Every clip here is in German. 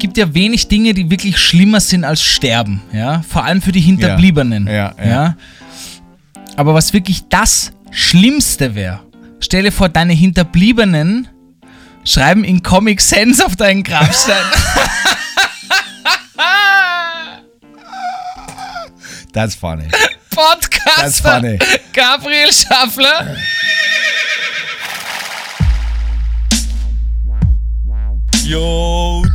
gibt ja wenig Dinge, die wirklich schlimmer sind als Sterben, ja. Vor allem für die Hinterbliebenen. Ja, ja. Aber was wirklich das Schlimmste wäre, stelle vor, deine Hinterbliebenen schreiben in Comic Sans auf deinen Grabstein. That's funny. Podcaster That's funny. Gabriel Schaffler. Yo,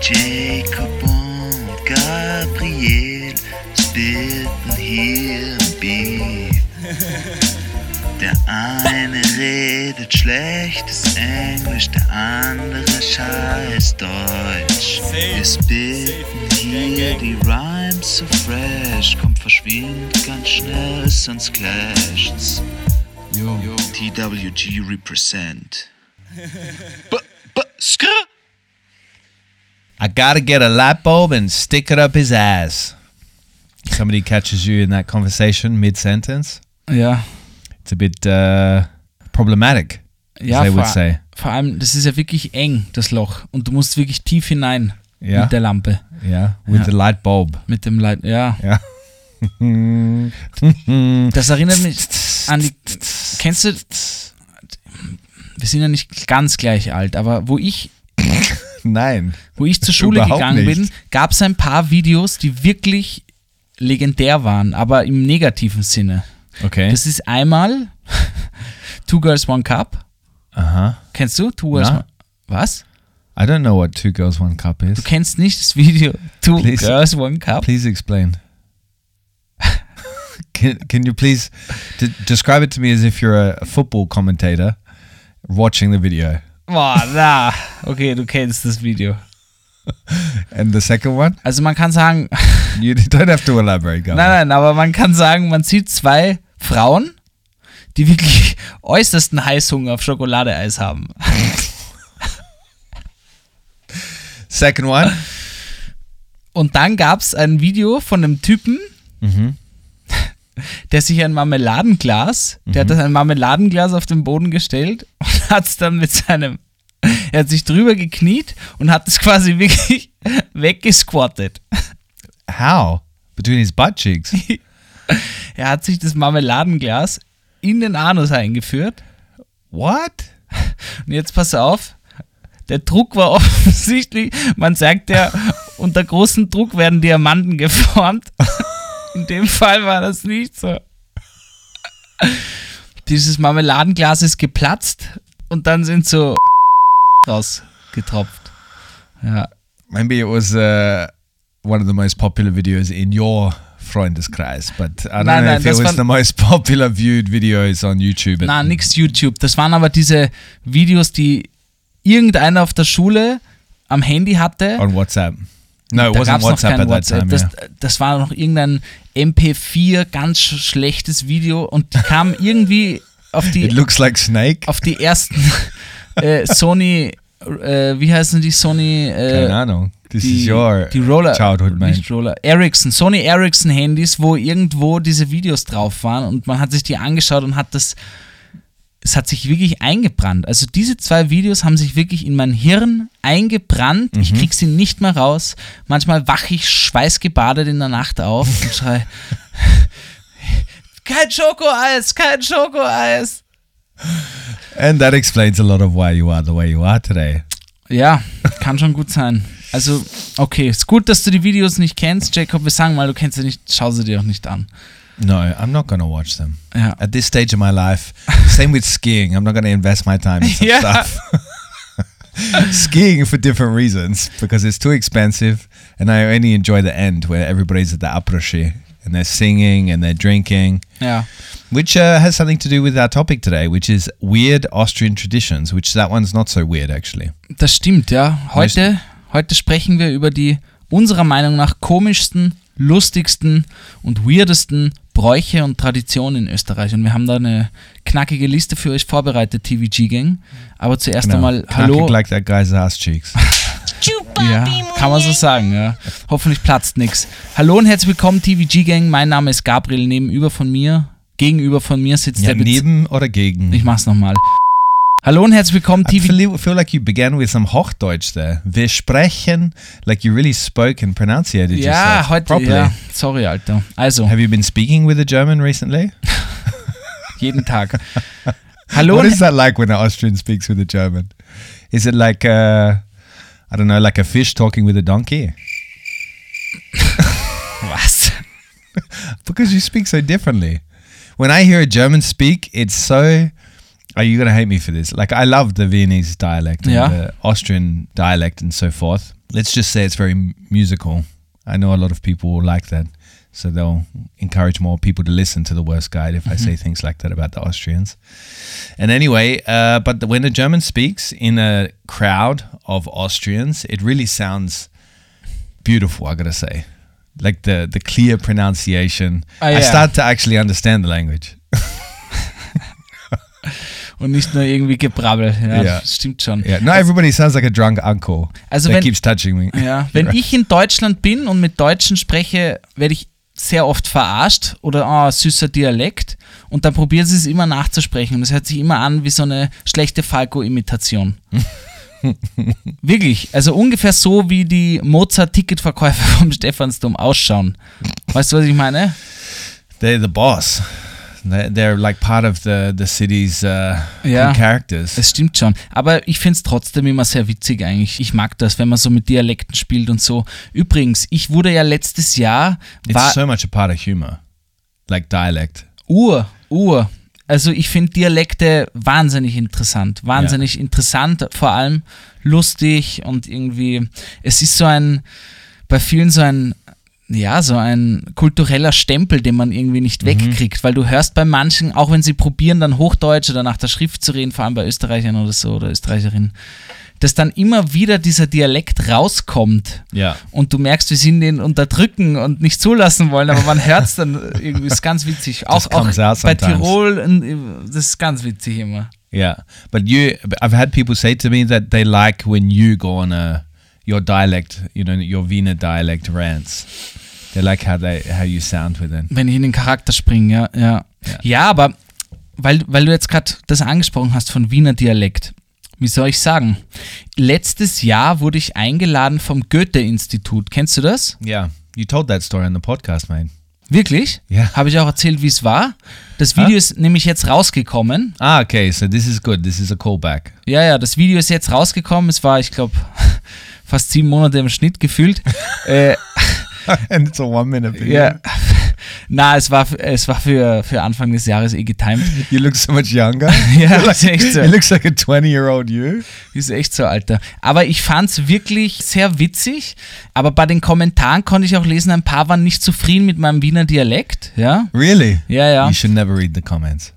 Jacob und Gabriel splitten hier im Beat. Der eine redet schlechtes Englisch, der andere scheiß Deutsch. Wir spitten hier die Rhymes so fresh, kommt verschwindet ganz schnell, sonst clasht's. Yo. TWG represent. B b skr. I gotta get a light bulb and stick it up his ass. Somebody catches you in that conversation mid sentence. Ja. It's a bit uh, problematic, Ja, as they vor, would say. vor allem, das ist ja wirklich eng, das Loch. Und du musst wirklich tief hinein Ja. mit der Lampe. Yeah, with Ja. the light bulb. Mit dem Leit. Ja. Ja. Das erinnert mich an die. Kennst du. Wir sind ja nicht ganz gleich alt, aber wo ich, Nein. wo ich zur Schule gegangen bin, nicht. gab es ein paar Videos, die wirklich legendär waren, aber im negativen Sinne. Okay. Das ist einmal Two Girls One Cup. Aha. Kennst du? Two Girls Na? One Was? I don't know what two girls one cup is. Du kennst nicht das Video Two Please. Girls One Cup? Please explain. can, can you please describe it to me as if you're a football commentator watching the video? Boah, na. Okay, du kennst das Video. And the second one? Also man kann sagen, You don't have to elaborate, nein, nein, aber man kann sagen, man sieht zwei Frauen, die wirklich äußersten Heißhunger auf Schokoladeeis haben. Second one? Und dann gab es ein Video von einem Typen, der sich ein Marmeladenglas, der hat das ein Marmeladenglas auf den Boden gestellt und hat es dann mit seinem, er hat sich drüber gekniet und hat es quasi wirklich weggesquattet. How? Between his butt cheeks? Er hat sich das Marmeladenglas in den Anus eingeführt what? und jetzt pass auf, der Druck war offensichtlich, man sagt ja, unter großem Druck werden Diamanten geformt. In dem Fall war das nicht so. Dieses Marmeladenglas ist geplatzt und dann sind so rausgetropft. Ja. Maybe it was uh, one of the most popular videos in your Freundeskreis, but I don't Nein, know nein, if it was the most popular viewed videos on YouTube. Na, nix YouTube. Das waren aber diese Videos, die irgendeiner auf der Schule am Handy hatte. on WhatsApp. No, it da wasn't noch WhatsApp kein at that WhatsApp. time. Das, das war noch irgendein MP4 ganz sch schlechtes Video und die kam irgendwie auf It die, looks like Snake. auf die ersten äh, Sony, äh, wie heißen die Sony? Äh, Keine Ahnung. This die, is your die Roller, childhood, man. nicht Roller, Ericsson, Sony Ericsson Handys, wo irgendwo diese Videos drauf waren und man hat sich die angeschaut und hat das, es hat sich wirklich eingebrannt. Also diese zwei Videos haben sich wirklich in mein Hirn eingebrannt. Mhm. Ich krieg sie nicht mehr raus. Manchmal wache ich schweißgebadet in der Nacht auf und schrei, kein Schokoeis, kein Schokoeis. And that explains a lot of why you are the way you are today. Ja, kann schon gut sein. Also, okay, ist gut, dass du die Videos nicht kennst, Jacob. Wir sagen mal, du kennst sie nicht, schau sie dir auch nicht an. No, I'm not going to watch them. Ja. At this stage of my life, same with skiing. I'm not going to invest my time in Yeah. stuff. skiing for different reasons because it's too expensive and I only enjoy the end where everybody's at the approche and they're singing and they're drinking, Ja. which uh, has something to do with our topic today, which is weird Austrian traditions, which that one's not so weird actually. Das stimmt, ja. Heute, heute sprechen wir über die unserer Meinung nach komischsten, lustigsten und weirdesten Bräuche und Traditionen in Österreich. Und wir haben da eine knackige Liste für euch vorbereitet, TVG-Gang. Aber zuerst Genau. einmal, Knackig hallo. like that guy's ass cheeks. Ja, kann man so sagen, ja. Hoffentlich platzt nix. Hallo und herzlich willkommen, TVG-Gang. Mein Name ist Gabriel. Nebenüber von mir, gegenüber von mir sitzt ja, der Bez neben oder gegen? Ich mach's nochmal. Hallo und herzlich willkommen, I TV. feel, feel like you began with some Hochdeutsch there. Wir sprechen, like you really spoke and pronunciated Ja, yourself heute, properly. ja. Sorry, Alter. Also, Have you been speaking with a German recently? jeden Tag. Hallo What is that like when an Austrian speaks with a German? Is it like uh, I don't know, like a fish talking with a donkey? was? Because you speak so differently. When I hear a German speak, it's so. Are you gonna hate me for this? Like I love the Viennese dialect and Yeah. the Austrian dialect and so forth. Let's just say it's very musical. I know a lot of people will like that, so they'll encourage more people to listen to the worst guide if I say things like that about the Austrians. And anyway, uh, but the, when a German speaks in a crowd of Austrians, it really sounds beautiful. I gotta say, like the the clear pronunciation. Ah, I start to actually understand the language. Und nicht nur irgendwie Gebrabbel. Ja, Ja. stimmt schon. Yeah, not everybody sounds like a drunk uncle Also that wenn- keeps touching me. Ja, wenn ich in Deutschland bin und mit Deutschen spreche, werde ich sehr oft verarscht oder ah, süßer Dialekt und dann probieren sie es immer nachzusprechen und es hört sich immer an wie so eine schlechte Falco-Imitation. Wirklich, also ungefähr so wie die Mozart-Ticketverkäufer vom Stephansdom ausschauen. Weißt du, was ich meine? They're the boss. They're, like part of the the city's uh, cool characters. Das stimmt schon. Aber ich finde es trotzdem immer sehr witzig eigentlich. Ich mag das, wenn man so mit Dialekten spielt und so. Übrigens, ich wurde ja letztes Jahr, It's so much a part of humor, like dialect. Ur, Ur. Also ich finde Dialekte wahnsinnig interessant. Wahnsinnig interessant, vor allem lustig und irgendwie, es ist so ein, bei vielen so ein, ja, so ein kultureller Stempel, den man irgendwie nicht wegkriegt, weil du hörst bei manchen, auch wenn sie probieren, dann Hochdeutsch oder nach der Schrift zu reden, vor allem bei Österreichern oder so oder Österreicherinnen, dass dann immer wieder dieser Dialekt rauskommt Yeah. und du merkst, wie sie ihn den unterdrücken und nicht zulassen wollen, aber man hört es dann irgendwie, ist ganz witzig. Auch, auch bei sometimes. Tirol, das ist ganz witzig immer. Yeah, but you, I've had people say to me that they like when you go on a your dialect, you know, your Wiener dialect rants. They like how they how you sound with it. Wenn ich in den Charakter springe, ja. Ja, Ja. ja aber weil, weil du jetzt gerade das angesprochen hast von Wiener Dialekt. Wie soll ich sagen? Letztes Jahr wurde ich eingeladen vom Goethe-Institut. Kennst du das? Yeah, you told that story on the podcast, mate. Wirklich? Ja. Habe ich auch erzählt, wie es war. Das Video ist nämlich jetzt rausgekommen. Ah, okay, so this is good. This is a callback. Ja, ja, das Video ist jetzt rausgekommen. Es war, ich glaube, fast sieben Monate im Schnitt gefühlt. äh, and it's a one minute video. ja. Na, es war, es war für, für Anfang des Jahres eh getimed. You look so much younger. Ja, ist echt so. It looks like a 20 year old you. Ist echt so, Alter. Aber ich fand's wirklich sehr witzig. Aber bei den Kommentaren konnte ich auch lesen, ein paar waren nicht zufrieden mit meinem Wiener Dialekt. Ja, Really? ja, ja. You should never read the comments.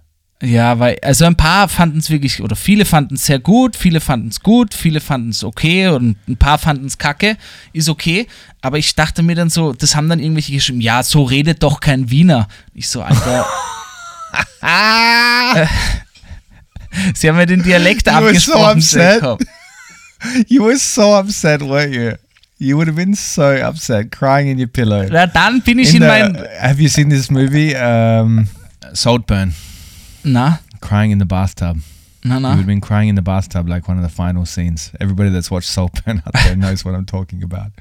Ja, weil, also ein paar fanden es wirklich, oder viele fanden es sehr gut, viele fanden es gut, viele fanden es okay und ein paar fanden es kacke, ist okay. Aber ich dachte mir dann so, das haben dann irgendwelche geschrieben, ja, so redet doch kein Wiener. Ich so, Alter. Sie haben mir den Dialekt You were so abgesprochen. upset. Jacob. You were so upset, weren't you? You would have been so upset, crying in your pillow. Na, dann bin ich In in, the- mein. have you seen this movie? Um, Saltburn. Na, Crying in the bathtub. na, You would na. have been crying in the bathtub like one of the final scenes. Everybody that's watched Saltburn out there knows what I'm talking about.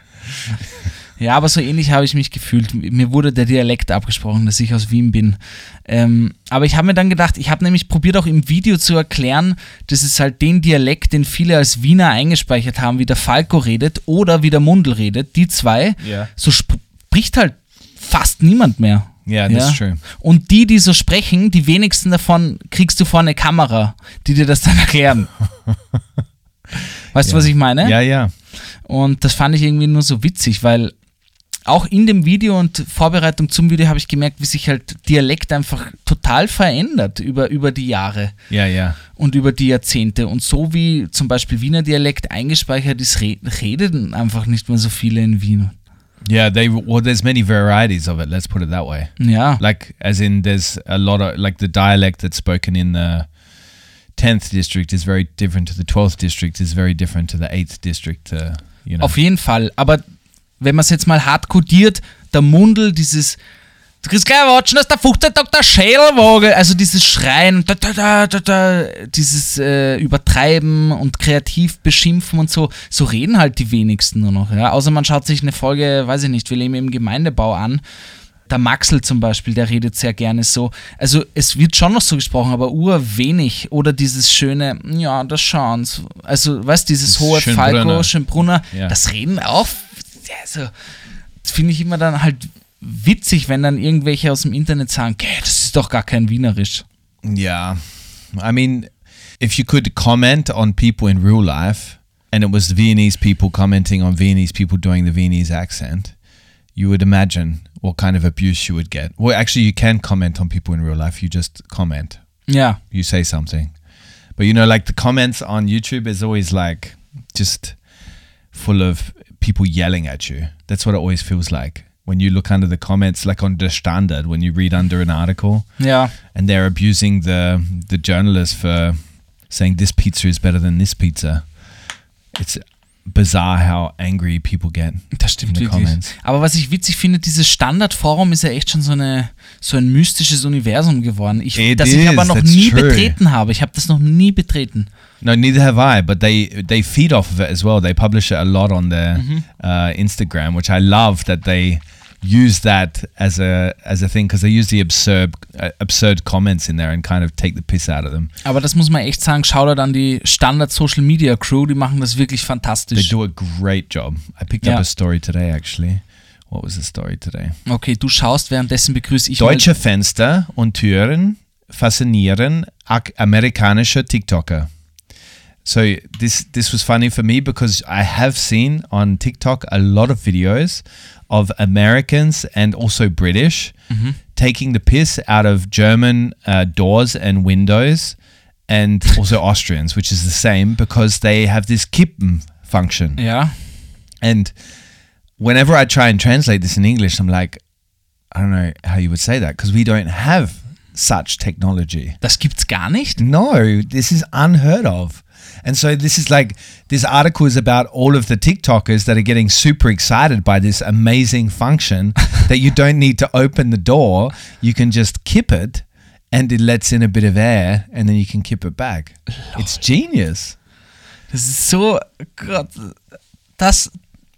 Ja, aber so ähnlich habe ich mich gefühlt. Mir wurde der Dialekt abgesprochen, dass ich aus Wien bin. Ähm, aber ich habe mir dann gedacht, ich habe nämlich probiert auch im Video zu erklären, dass es halt den Dialekt, den viele als Wiener eingespeichert haben, wie der Falco redet oder wie der Mundel redet, die zwei, Yeah. so sp spricht halt fast niemand mehr. Yeah, that's true. Und die, die so sprechen, die wenigsten davon kriegst du vor eine Kamera, die dir das dann erklären. Weißt du, Ja. was ich meine? Yeah, yeah. Und das fand ich irgendwie nur so witzig, weil auch in dem Video und Vorbereitung zum Video habe ich gemerkt, wie sich halt Dialekt einfach total verändert über, über die Jahre Yeah, yeah. und über die Jahrzehnte. Und so wie zum Beispiel Wiener Dialekt eingespeichert ist, re reden einfach nicht mehr so viele in Wien. Yeah, they well there's many varieties of it, let's put it that way. Yeah, Like as in there's a lot of like the dialect that's spoken in the 10th district is very different to the 12th district is very different to the 8th district, uh, you know. Auf jeden Fall. Aber wenn man es jetzt mal hart kodiert, der Mundel, dieses Du kriegst gleich watschen, dass der 15 Tag der also dieses Schreien, da, da, da, dieses äh, Übertreiben und kreativ beschimpfen und so, so reden halt die wenigsten nur noch. Ja? Außer man schaut sich eine Folge, weiß ich nicht, wir leben im Gemeindebau an. Der Maxel zum Beispiel, der redet sehr gerne so. Also es wird schon noch so gesprochen, aber urwenig. Oder dieses schöne, ja, das schauen Also, weißt du, dieses Das hohe Schönbrunner. Falco, Schönbrunner, Ja. das Reden auch. Also, das finde ich immer dann halt witzig, wenn dann irgendwelche aus dem Internet sagen, "Geh, das ist doch gar kein Wienerisch. Yeah. I mean, if you could comment on people in real life and it was Viennese people commenting on Viennese people doing the Viennese accent, you would imagine what kind of abuse you would get. Well, actually, you can comment on people in real life. You just comment, Ja, you say something. But you know, like the comments on YouTube is always like just full of people yelling at you. That's what it always feels like. When you look under the comments, like on the standard, when you read under an article, Yeah. and they're abusing the the journalist for saying this pizza is better than this pizza. It's bizarre how angry people get. Das stimmt in wirklich. comments. Aber was ich witzig finde, dieses Standardforum ist ja echt schon so, eine, so ein mystisches Universum geworden, ich, It das ich aber is, noch nie true. betreten habe. Ich habe das noch nie betreten. No, neither have I. But they they feed off of it as well. They publish it a lot on their uh, Instagram, which I love that they use that as a as a thing because they use the absurd uh, absurd comments in there and kind of take the piss out of them. Aber das muss man echt sagen, Shoutout an die Standard-Social-Media-Crew, die machen das wirklich They fantastisch. do a great job. I picked Yeah. up a story today actually. What was the story today? Okay, du schaust, währenddessen begrüße ich Deutsche Fenster und Türen faszinieren amerikanische TikToker. So this this was funny for me because I have seen on TikTok a lot of videos of Americans and also British taking the piss out of German uh, doors and windows and also Austrians, which is the same because they have this Kippen function. Ja, And whenever I try and translate this in English, I'm like, I don't know how you would say that because we don't have such technology. das gibt's gar nicht. No, this is unheard of. And so this is like this article is about all of the TikTokers that are getting super excited by this amazing function that you don't need to open the door. You can just kip it and it lets in a bit of air and then you can kip it back. It's genius. Das ist so, Gott, das,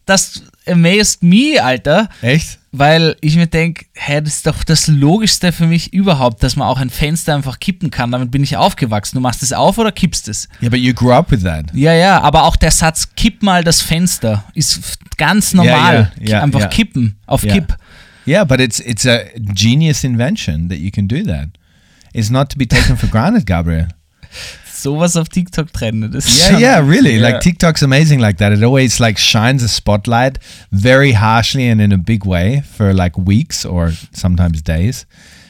das amazed me, Alter. Echt? Weil ich mir denke, hä, das ist doch das Logischste für mich überhaupt, dass man auch ein Fenster einfach kippen kann. Damit bin ich aufgewachsen. Du machst es auf oder kippst es? Yeah, but you grew up with that. Ja, ja, aber auch der Satz, kipp mal das Fenster, ist ganz normal. ja, ja, einfach ja. kippen, auf Ja. Kipp. Yeah, but it's it's a genius invention that you can do that. It's not to be taken for granted, Gabriel. Sowas auf TikTok trendet. Yeah, yeah, really. Ja. Like TikTok's amazing like that. It always like shines a spotlight very harshly and in a big way for like weeks or sometimes days.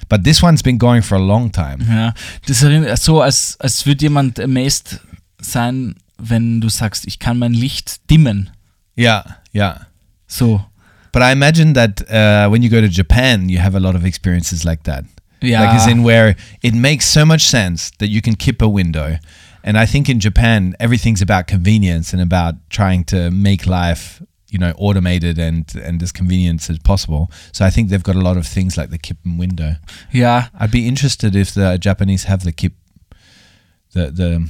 But this one's been going for a long time. Ja, das erinnert so, als, als würde jemand amazed sein, wenn du sagst, ich kann mein Licht dimmen. Yeah, yeah. So. But I imagine that uh, when you go to Japan, you have a lot of experiences like that. Ja. Like as in where it makes so much sense that you can kip a window. And I think in Japan, everything's about convenience and about trying to make life, you know, automated and, and as convenient as possible. So I think they've got a lot of things like the kip and window. Yeah. I'd be interested if the Japanese have the kip, the, the,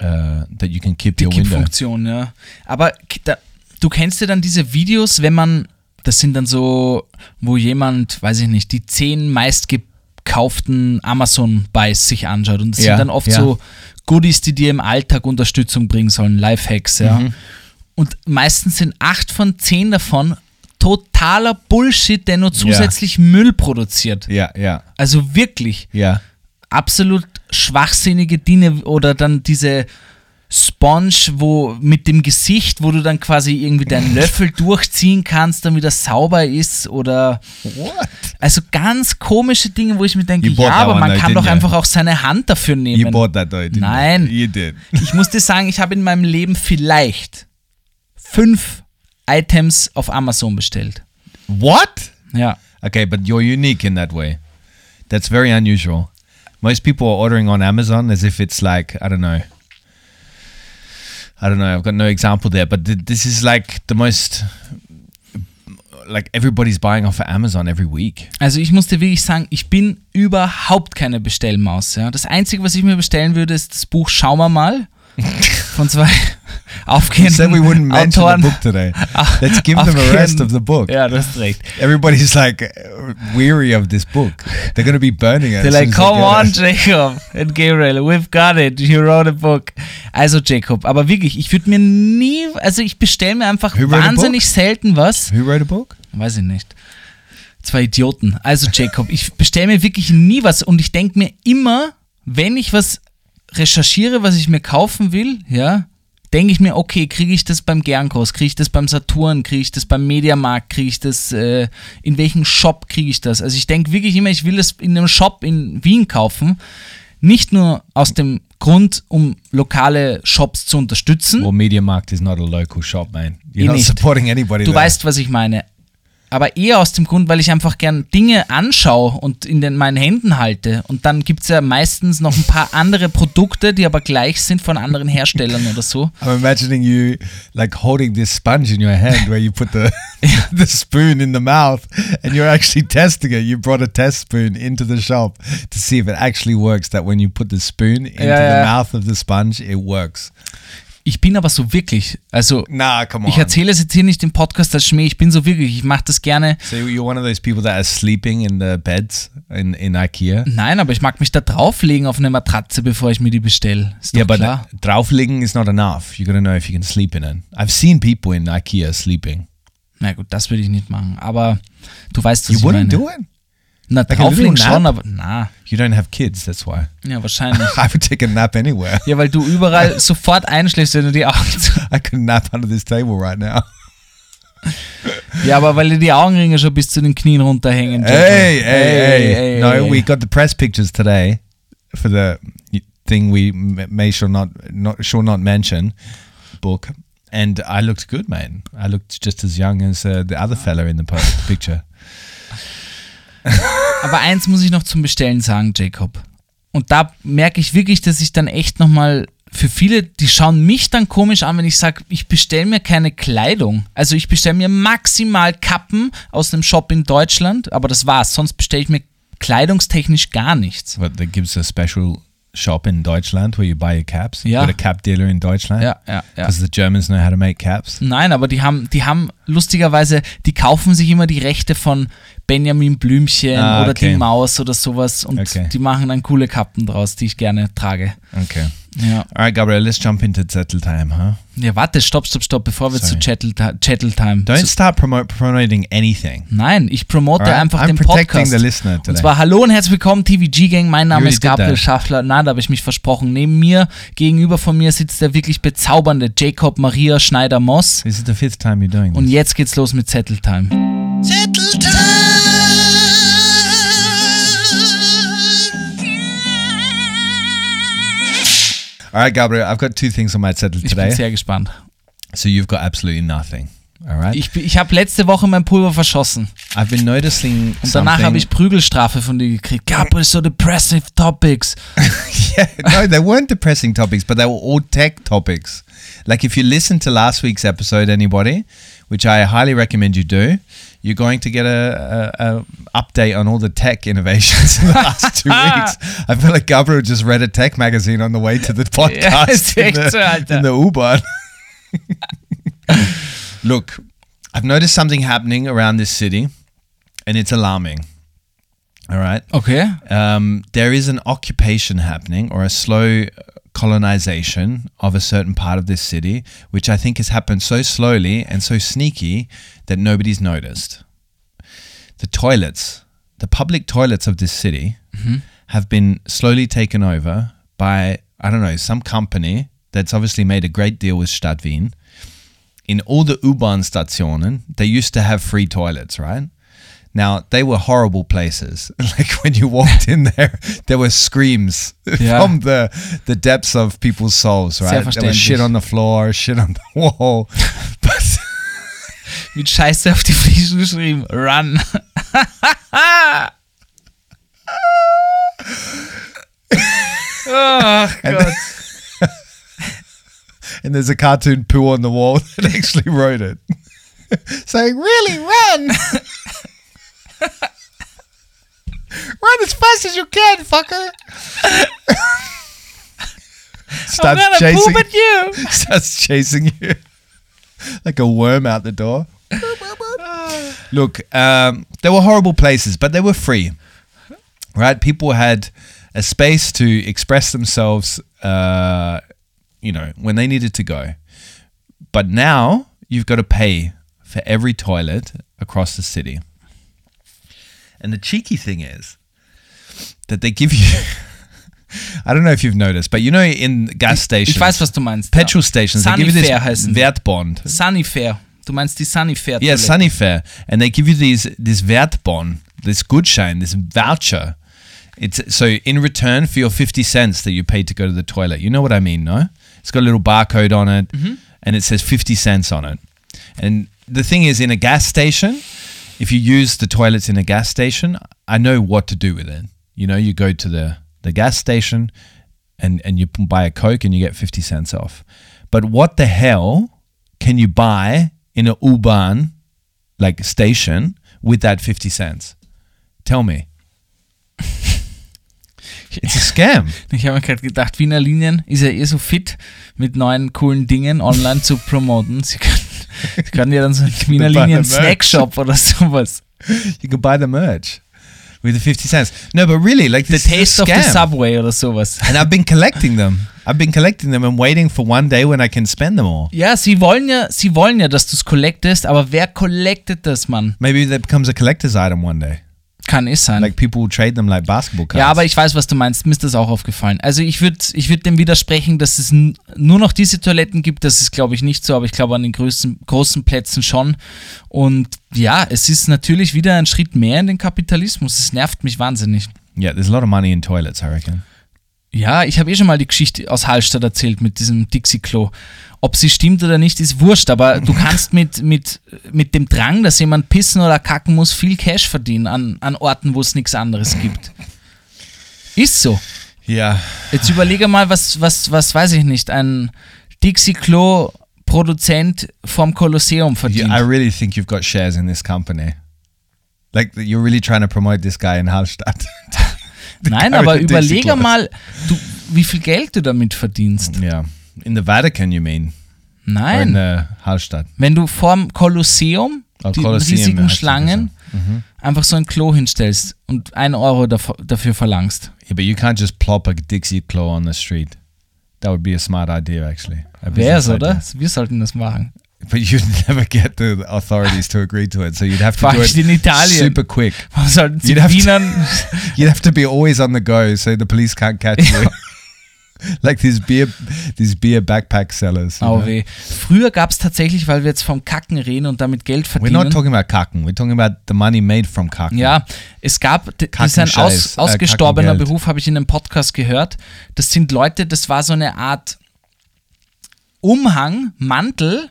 uh, that you can kip die your window. Kippfunktion, ja. Aber da, du kennst ja dann diese Videos, wenn man, das sind dann so, wo jemand, weiß ich nicht, die zehn meistgekauften Amazon-Buys sich anschaut. Und das Ja, sind dann oft ja. so Goodies, die dir im Alltag Unterstützung bringen sollen, Lifehacks, ja. Mhm. Und meistens sind acht von zehn davon totaler Bullshit, der nur zusätzlich Müll produziert. Yeah, yeah, Also wirklich yeah. absolut schwachsinnige Dinge oder dann diese Sponge, wo mit dem Gesicht, wo du dann quasi irgendwie deinen Löffel durchziehen kannst, damit er sauber ist oder What? also ganz komische Dinge, wo ich mir denke, You ja, aber man kann doch you? einfach auch seine Hand dafür You nehmen. bought that didn't Nein. you? You did. Ich muss dir sagen, ich habe in meinem Leben vielleicht fünf Items auf Amazon bestellt. What? Ja. Okay, but you're unique in that way. That's very unusual. Most people are ordering on Amazon as if it's like, I don't know. I don't know. I've got no example there, but th- this is like the most like everybody's buying off of Amazon every week. Also ich muss dir wirklich sagen, ich bin überhaupt keine Bestellmaus. Ja. Das Einzige, was ich mir bestellen würde, ist das Buch Schauen wir mal von zwei aufgehenden said we wouldn't mention Autoren. the book today. Let's give them a rest of the book. Ja, du hast recht. Everybody's like weary of this book. They're going to be burning it. They're like, come they on, it." Jacob and Gabriel, we've got it. You wrote a book. Also, Jacob, aber wirklich, ich würde mir nie, also ich bestelle mir einfach wahnsinnig selten was. Who wrote a book? Weiß ich nicht. Zwei Idioten. Also, Jacob, ich bestelle mir wirklich nie was und ich denke mir immer, wenn ich was recherchiere, was ich mir kaufen will, ja, denke ich mir, okay, kriege ich das beim Gernkos, kriege ich das beim Saturn, kriege ich das beim Mediamarkt, kriege ich das, äh, in welchem Shop kriege ich das? Also ich denke wirklich immer, ich will das in einem Shop in Wien kaufen, nicht nur aus dem Grund, um lokale Shops zu unterstützen. Well, Media Markt is not a local shop, man. You're Eh not supporting anybody. Du there. weißt, was ich meine. Aber eher aus dem Grund, weil ich einfach gern Dinge anschaue und in den, meinen Händen halte. Und dann gibt es ja meistens noch ein paar andere Produkte, die aber gleich sind von anderen Herstellern oder so. I'm imagining you like holding this sponge in your hand where you put the the spoon in the mouth and you're actually testing it. You brought a test spoon into the shop to see if it actually works. That when you put the spoon into Yeah, the yeah. mouth of the sponge, it works. Ich bin aber so wirklich, also Nah, come on. ich erzähle es jetzt hier nicht im Podcast als Schmäh, ich bin so wirklich, ich mache das gerne. So you're one of those people that are sleeping in the beds in, in IKEA. Nein, aber ich mag mich da drauflegen auf eine Matratze, bevor ich mir die bestelle. Doch Yeah, but klar. draufliegen is not enough. You're gonna know if you can sleep in it. I've seen people in IKEA sleeping. Na gut, das würde ich nicht machen. Aber du weißt, was You ich wouldn't meine. do it. Na, Like little schon, aber na, You don't have kids, that's why. ja, wahrscheinlich. I would take a nap anywhere. Ja, weil du überall sofort einschläfst, wenn du die Augen zu. I could nap under this table right now. Ja, aber weil dir die Augenringe schon bis zu den Knien runterhängen. Jacob. Hey, hey, hey! no, hey. we got the press pictures today for the thing we may shall not, not shall not mention book, and I looked good, man. I looked just as young as uh, the other fella in the picture. Aber eins muss ich noch zum Bestellen sagen, Jacob. Und da merke ich wirklich, dass ich dann echt nochmal für viele, die schauen mich dann komisch an, wenn ich sage, ich bestelle mir keine Kleidung. Also ich bestelle mir maximal Kappen aus einem Shop in Deutschland, aber das war's. Sonst bestelle ich mir kleidungstechnisch gar nichts. But that gives a special shop in Deutschland where you buy your caps. Yeah. Got a cap dealer in Deutschland. Ja, ja, ja. Because the Germans know how to make caps. Nein, aber die haben, die haben lustigerweise, die kaufen sich immer die Rechte von Benjamin Blümchen Ah, oder okay. die Maus oder sowas und Okay. die machen dann coole Kappen draus, die ich gerne trage. Okay. Ja. All right, Gabriel, let's jump into Zettel time, huh? Ja, warte, stopp, stopp, stopp, bevor wir Sorry. zu Chattel, Chattel Time. Don't Zu, start promo- promoting anything. nein, ich promote Alright? einfach I'm den protecting Podcast. the listener Und today. zwar hallo und herzlich willkommen, TVG Gang. Mein Name You ist Gabriel. Schaffler. Nein, da habe ich mich versprochen. Neben mir, gegenüber von mir sitzt der wirklich bezaubernde Jacob Maria Schneider-Moss. This is the fifth time you're doing Und this. jetzt geht's los mit Zettel Time. All right, Gabriel, I've got two things on my Zettel Ich bin today. sehr gespannt. So you've got absolutely nothing. All right. Ich, ich habe letzte Woche mein Pulver verschossen. I've been noticing Und danach habe ich Prügelstrafe von dir gekriegt. Gabriel, so depressive topics. yeah, no, they weren't depressing topics, but they were all tech topics. Like if you listen to last week's episode, anybody, which I highly recommend you do, you're going to get a, a, a update on all the tech innovations in the last two weeks. I feel like Gabriel just read a tech magazine on the way to the podcast in, the, in the U-Bahn. Look, I've noticed something happening around this city, and it's alarming. All right Okay. um, there is an occupation happening or a slow colonization of a certain part of this city, which I think has happened so slowly and so sneaky that nobody's noticed. The toilets, the public toilets of this city, mm-hmm. have been slowly taken over by, I don't know, some company that's obviously made a great deal with Stadt Wien. In all the U-Bahn stationen, they used to have free toilets, right? Now they were horrible places. Like when you walked in there, there were screams Yeah. from the the depths of people's souls, right? There was shit on the floor, shit on the wall. But Mit Scheiße auf die Fliesen geschrieben. Run. Ach Gott. and there's a cartoon poo on the wall that actually wrote it, saying, "Really run, run as fast as you can, fucker." I'm starts gonna chasing, poop at you. starts chasing you like a worm out the door. Look, um, they were horrible places, but they were free, right? People had a space to express themselves, uh, you know, when they needed to go. But now you've got to pay for every toilet across the city. And the cheeky thing is that they give you. I don't know if you've noticed, but you know, in gas stations, Ich weiß, was du meinst. petrol stations, they give you this Sunnyfair heißen die. Wertbond. Sunnyfair. Du meinst die Sunnyfair. Yeah. Sunnyfair, and they give you these this Wertbond, this Gutschein, this voucher. It's so in return for your fifty cents that you paid to go to the toilet. You know what I mean, no? It's got a little barcode on it, mm-hmm. and it says fifty cents on it. And the thing is, in a gas station, if you use the toilets in a gas station, I know what to do with it. You know, you go to the the gas station, and and you buy a coke and you get fifty cents off. But what the hell can you buy in a U-Bahn like station with that 50 cents? Tell me. It's a scam. Ich habe mir gerade gedacht, Wiener Linien ist ja eh so fit, mit neuen coolen Dingen online zu promoten. Sie können, sie können ja dann so einen Linien Merch. Snackshop oder sowas. You can buy the merch with the 50 cents. No, but really, like The Taste of the. Subway oder sowas. and I've been collecting them. I've been collecting them and waiting for one day when I can spend them all. Ja, sie wollen ja, sie wollen ja, dass du es collectest, aber wer collectet das, Mann? Maybe that becomes a collector's item one day. Kann es sein. Like people will trade them like basketball cards. ja, aber ich weiß, was du meinst. Mir ist das auch aufgefallen. Also ich würde ich würd dem widersprechen, dass es nur noch diese Toiletten gibt. Das ist, glaube ich, nicht so, aber ich glaube an den größten, großen Plätzen schon. Und ja, es ist natürlich wieder ein Schritt mehr in den Kapitalismus. Es nervt mich wahnsinnig. yeah, there's a lot of money in toilets, I reckon. Ja, ich habe eh schon mal die Geschichte aus Hallstatt erzählt mit diesem Dixie-Klo. Ob sie stimmt oder nicht, ist wurscht, aber du kannst mit, mit, mit dem Drang, dass jemand pissen oder kacken muss, viel Cash verdienen an, an Orten, wo es nichts anderes gibt. Ist so. Yeah. Jetzt überlege mal, was, was, was weiß ich nicht, ein Dixie-Klo-Produzent vom Kolosseum verdient. I really think you've got shares in this company. Like you're really trying to promote this guy in Hallstatt. Nein, aber überlege mal, du, wie viel Geld du damit verdienst. Yeah. In the Vatican, you mean? Or in Nein. the Hallstatt? Wenn du vorm Kolosseum, Oh, die Kolosseum riesigen Schlangen, einfach so ein Klo hinstellst und ein Euro dafür, verlangst. Yeah, but you can't just plop a Dixie claw on the street. That would be a smart idea, actually. Wär's, business oder? Wir sollten das machen. But you'd never get the authorities to agree to it, so you'd have to Vor do it in Italien. super quick. Warum sollten sie You'd have to- Wienern... You'd have to be always on the go, so the police can't catch you. like these beer, these beer backpack sellers. you Au know? weh. Früher gab es tatsächlich, weil wir jetzt vom Kacken reden und damit Geld We're verdienen. not talking about kacken. We're talking about the money made from kacken. Ja, es gab, d- das ist ein Kackenscheiß, aus, äh, ausgestorbener Kackengeld. Beruf, habe ich in einem Podcast gehört. Das sind Leute, das war so eine Art Umhang, Mantel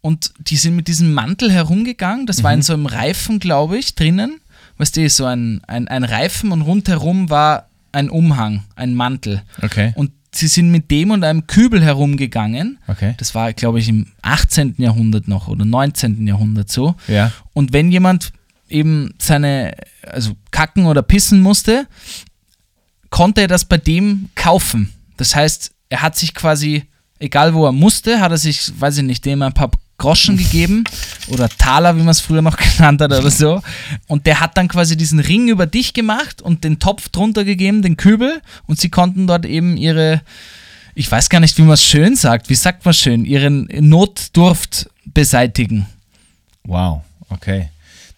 und die sind mit diesem Mantel herumgegangen. Das Mhm. war in so einem Reifen, glaube ich, drinnen. Weißt du, so ein, ein, ein Reifen und rundherum war ein Umhang, ein Mantel. Okay. Und sie sind mit dem und einem Kübel herumgegangen. Okay. Das war, glaube ich, im 18. Jahrhundert noch oder 19. Jahrhundert so. Ja. Und wenn jemand eben seine, also kacken oder pissen musste, konnte er das bei dem kaufen. Das heißt, er hat sich quasi, egal wo er musste, hat er sich, weiß ich nicht, dem ein paar Groschen gegeben oder Taler, wie man es früher noch genannt hat oder so. Und der hat dann quasi diesen Ring über dich gemacht und den Topf drunter gegeben, den Kübel. Und sie konnten dort eben ihre, ich weiß gar nicht, wie man es schön sagt, wie sagt man schön, ihren Notdurft beseitigen. Wow. Okay.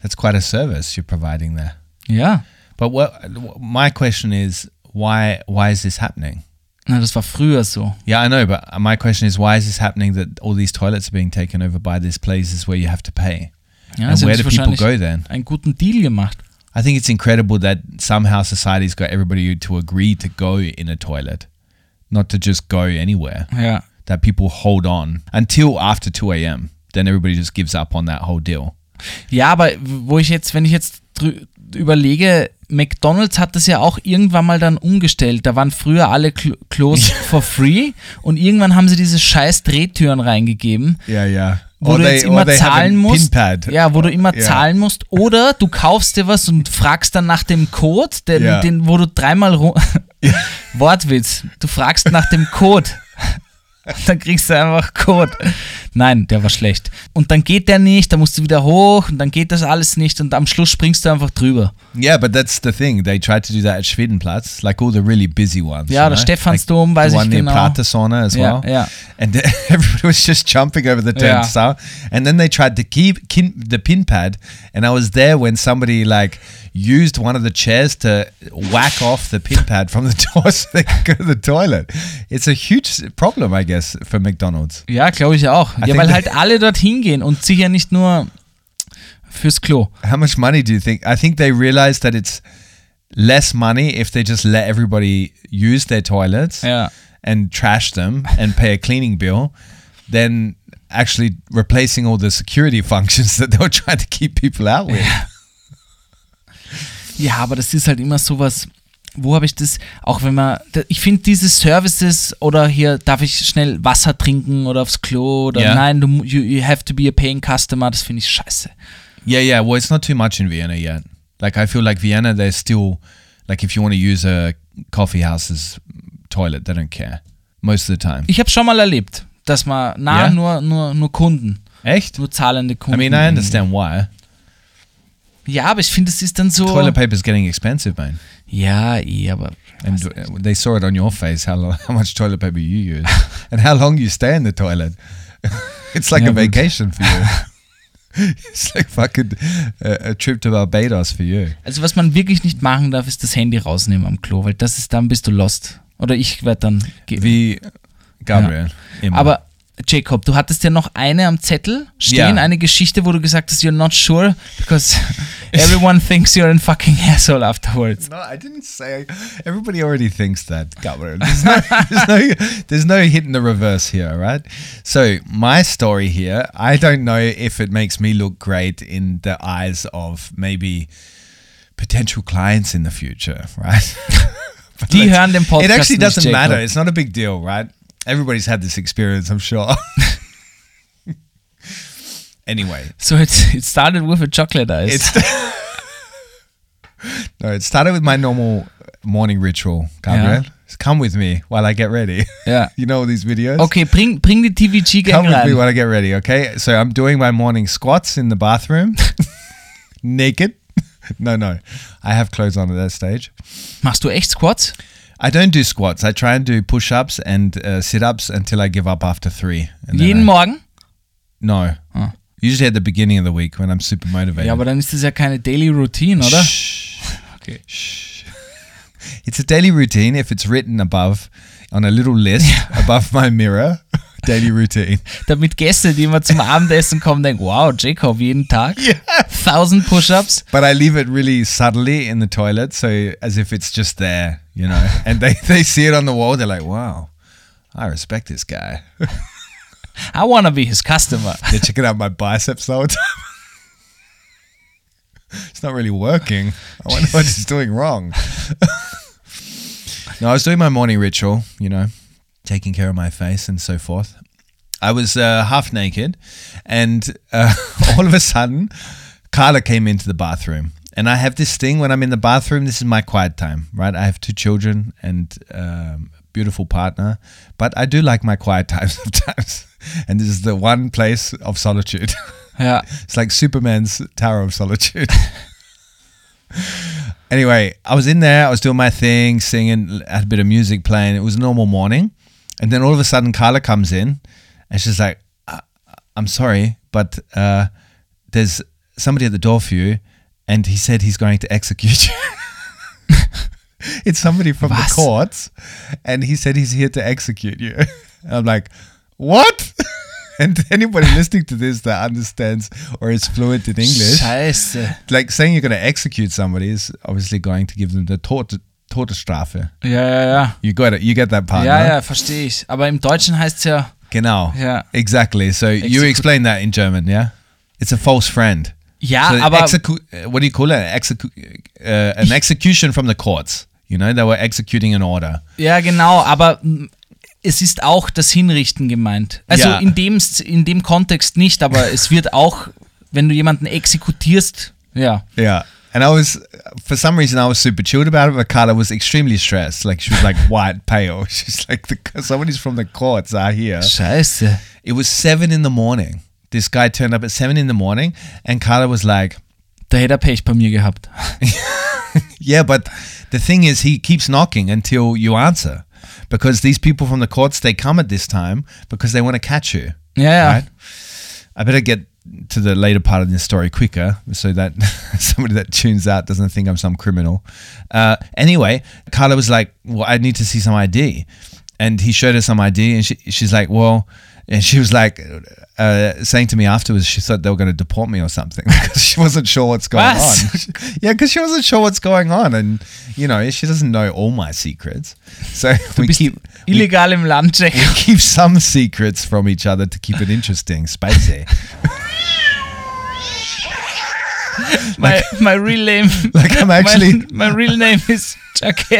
That's quite a service you're providing there. Ja. But what my question is, why why is this happening? Na, das war früher so. Yeah, I know, but my question is why is this happening that all these toilets are being taken over by these places where you have to pay? Ja, and where do people go then? einen guten Deal gemacht. I think it's incredible that somehow society's got everybody to agree to go in a toilet, not to just go anywhere. Ja. That people hold on until after 2 a.m. Then everybody just gives up on that whole deal. Ja, aber wo ich jetzt, wenn ich jetzt überlege, McDonalds hat das ja auch irgendwann mal dann umgestellt. Da waren früher alle Kl Klos for free und irgendwann haben sie diese scheiß Drehtüren reingegeben, Yeah, yeah. wo du jetzt immer zahlen musst. Ja, wo du immer Ja. zahlen musst. Oder du kaufst dir was und fragst dann nach dem Code, den, Ja. den wo du dreimal Wortwitz. Du fragst nach dem Code. Dann kriegst du einfach Code. Nein, der war schlecht. Und dann geht der nicht, dann musst du wieder hoch und dann geht das alles nicht und am Schluss springst du einfach drüber. Yeah, but that's the thing. They tried to do that at Schwedenplatz, like all the really busy ones. Ja, you der know? Stephansdom, like weiß the ich one near genau. Pratersauna as Ja, well. ja. And everybody was just jumping over the turnstile. And then they tried to keep kin- the pin pad. And I was there when somebody like used one of the chairs to whack off the pin pad from the door so they could go to the toilet. It's a huge problem, I guess, for McDonald's. Ja, glaube ich auch. Ja, weil halt alle dorthin gehen und sicher nicht nur fürs Klo. How much money do you think? I think they realized that it's less money if they just let everybody use their toilets Ja. and trash them and pay a cleaning bill than actually replacing all the security functions that they were trying to keep people out with. Ja, aber das ist halt immer sowas. Wo habe ich das? Auch wenn man, ich finde diese Services oder hier darf ich schnell Wasser trinken oder aufs Klo oder Ja. nein, du, you, you have to be a paying customer, das finde ich scheiße. Yeah, yeah. Well, it's not too much in Vienna yet. Like I feel like Vienna, they're still like if you want to use a coffee house's toilet, they don't care most of the time. Ich habe schon mal erlebt, dass man, na, Ja? nur, nur, nur Kunden, Echt? nur zahlende I Kunden. mean, I understand why. Ja, aber ich finde, es ist dann so. Toilet paper's getting expensive, man. Ja, eh, aber. And uh, they saw it on your face how lo- how much toilet paper you use and how long you stay in the toilet. it's like Yeah, a but- vacation for you. it's like fucking uh, a trip to Barbados for you. Also, was man wirklich nicht machen darf, ist das Handy rausnehmen am Klo, weil das ist dann bist du lost. Oder ich werde dann. Wie Gabriel. immer. Aber Jacob, du hattest ja noch eine am Zettel stehen, Ja. eine Geschichte, wo du gesagt hast, you're not sure, because everyone thinks you're a fucking asshole afterwards. No, I didn't say. Everybody already thinks that, Gabriel. There's no, there's no, there's no hitting the reverse here, right? So my story here, I don't know if it makes me look great in the eyes of maybe potential clients in the future, right? Die hören den Podcast It actually doesn't matter. It's not a big deal, right? Everybody's had this experience, I'm sure. anyway, So it, it started with a chocolate ice. it's no. It started with my normal morning ritual, Gabriel. Come with me while I get ready. Yeah. you know these videos. Okay, bring, bring die TVG-Gang Come with me while I get ready. Okay. So I'm doing my morning squats in the bathroom, naked. No, no, I have clothes on at that stage. Machst du echt Squats? I don't do squats. I try and do push-ups and uh, sit-ups until I give up after three. And then Jeden I- Morgen? No. Ah. Usually at the beginning of the week when I'm super motivated. Ja, aber dann ist das ja keine Daily Routine, oder? Shh. Okay. Shh. It's a daily routine if it's written above on a little list above my mirror. daily routine. Damit Gäste, die immer zum Abendessen kommen, denken, wow, Jacob, jeden Tag? Yeah. 1000 Push-Ups? But I leave it really subtly in the toilet, so as if it's just there, you know. And they, they see it on the wall, they're like, wow, I respect this guy. I wanna be his customer. They're checking out my biceps the whole time. it's not really working. I wonder what he's doing wrong. no, I was doing my morning ritual, you know, taking care of my face and so forth. I was uh, half naked, and uh, all of a sudden, Carla came into the bathroom. And I have this thing when I'm in the bathroom, this is my quiet time, right? I have two children and um, a beautiful partner, but I do like my quiet time sometimes. And this is the one place of solitude. Yeah, It's like Superman's Tower of Solitude. anyway, I was in there, I was doing my thing, singing, had a bit of music playing. It was a normal morning. And then all of a sudden, Carla comes in and she's like, "I- I'm sorry, but uh, there's somebody at the door for you. And he said he's going to execute you. it's somebody from Was? the courts, and he said he's here to execute you. And I'm like, what? and anybody listening to this that understands or is fluent in English, Scheiße. like saying you're going to execute somebody is obviously going to give them the Tod Todesstrafe. Ja, ja, ja. You got it. You get that part. Ja, no? ja, verstehe ich. Aber im Deutschen heißt es ja, Genau. Ja. Exactly. So you explain that in German, yeah? It's a false friend. Ja, so aber what do you call it? Execu- uh, an execution from the courts. You know, they were executing an order. Ja, genau, aber es ist auch das Hinrichten gemeint. Also Ja. in, dem, in dem Kontext nicht, aber es wird auch, wenn du jemanden exekutierst, ja. Yeah. And I was, for some reason, I was super chilled about it, but Carla was extremely stressed. Like, she was like white, pale. She's like, the, somebody's from the courts are here. Scheiße. It was seven in the morning. This guy turned up at seven in the morning, and Carla was like, Da hätte er Pech bei mir gehabt. Yeah, but the thing is, he keeps knocking until you answer, because these people from the courts they come at this time because they want to catch you. Ja. Right? I better get to the later part of this story quicker, so that somebody that tunes out doesn't think I'm some criminal. Uh, anyway, Carla was like, "Well, I need to see some ID," and he showed her some ID, and she, she's like, "Well." And she was like, uh, saying to me afterwards, she thought they were going to deport me or something because she wasn't sure what's going Was? on. yeah, because she wasn't sure what's going on, and you know she doesn't know all my secrets. So we keep we, illegal im Land we keep some secrets from each other to keep it interesting, spicy. My, my real name. Like I'm actually- My, my real name is Jacques.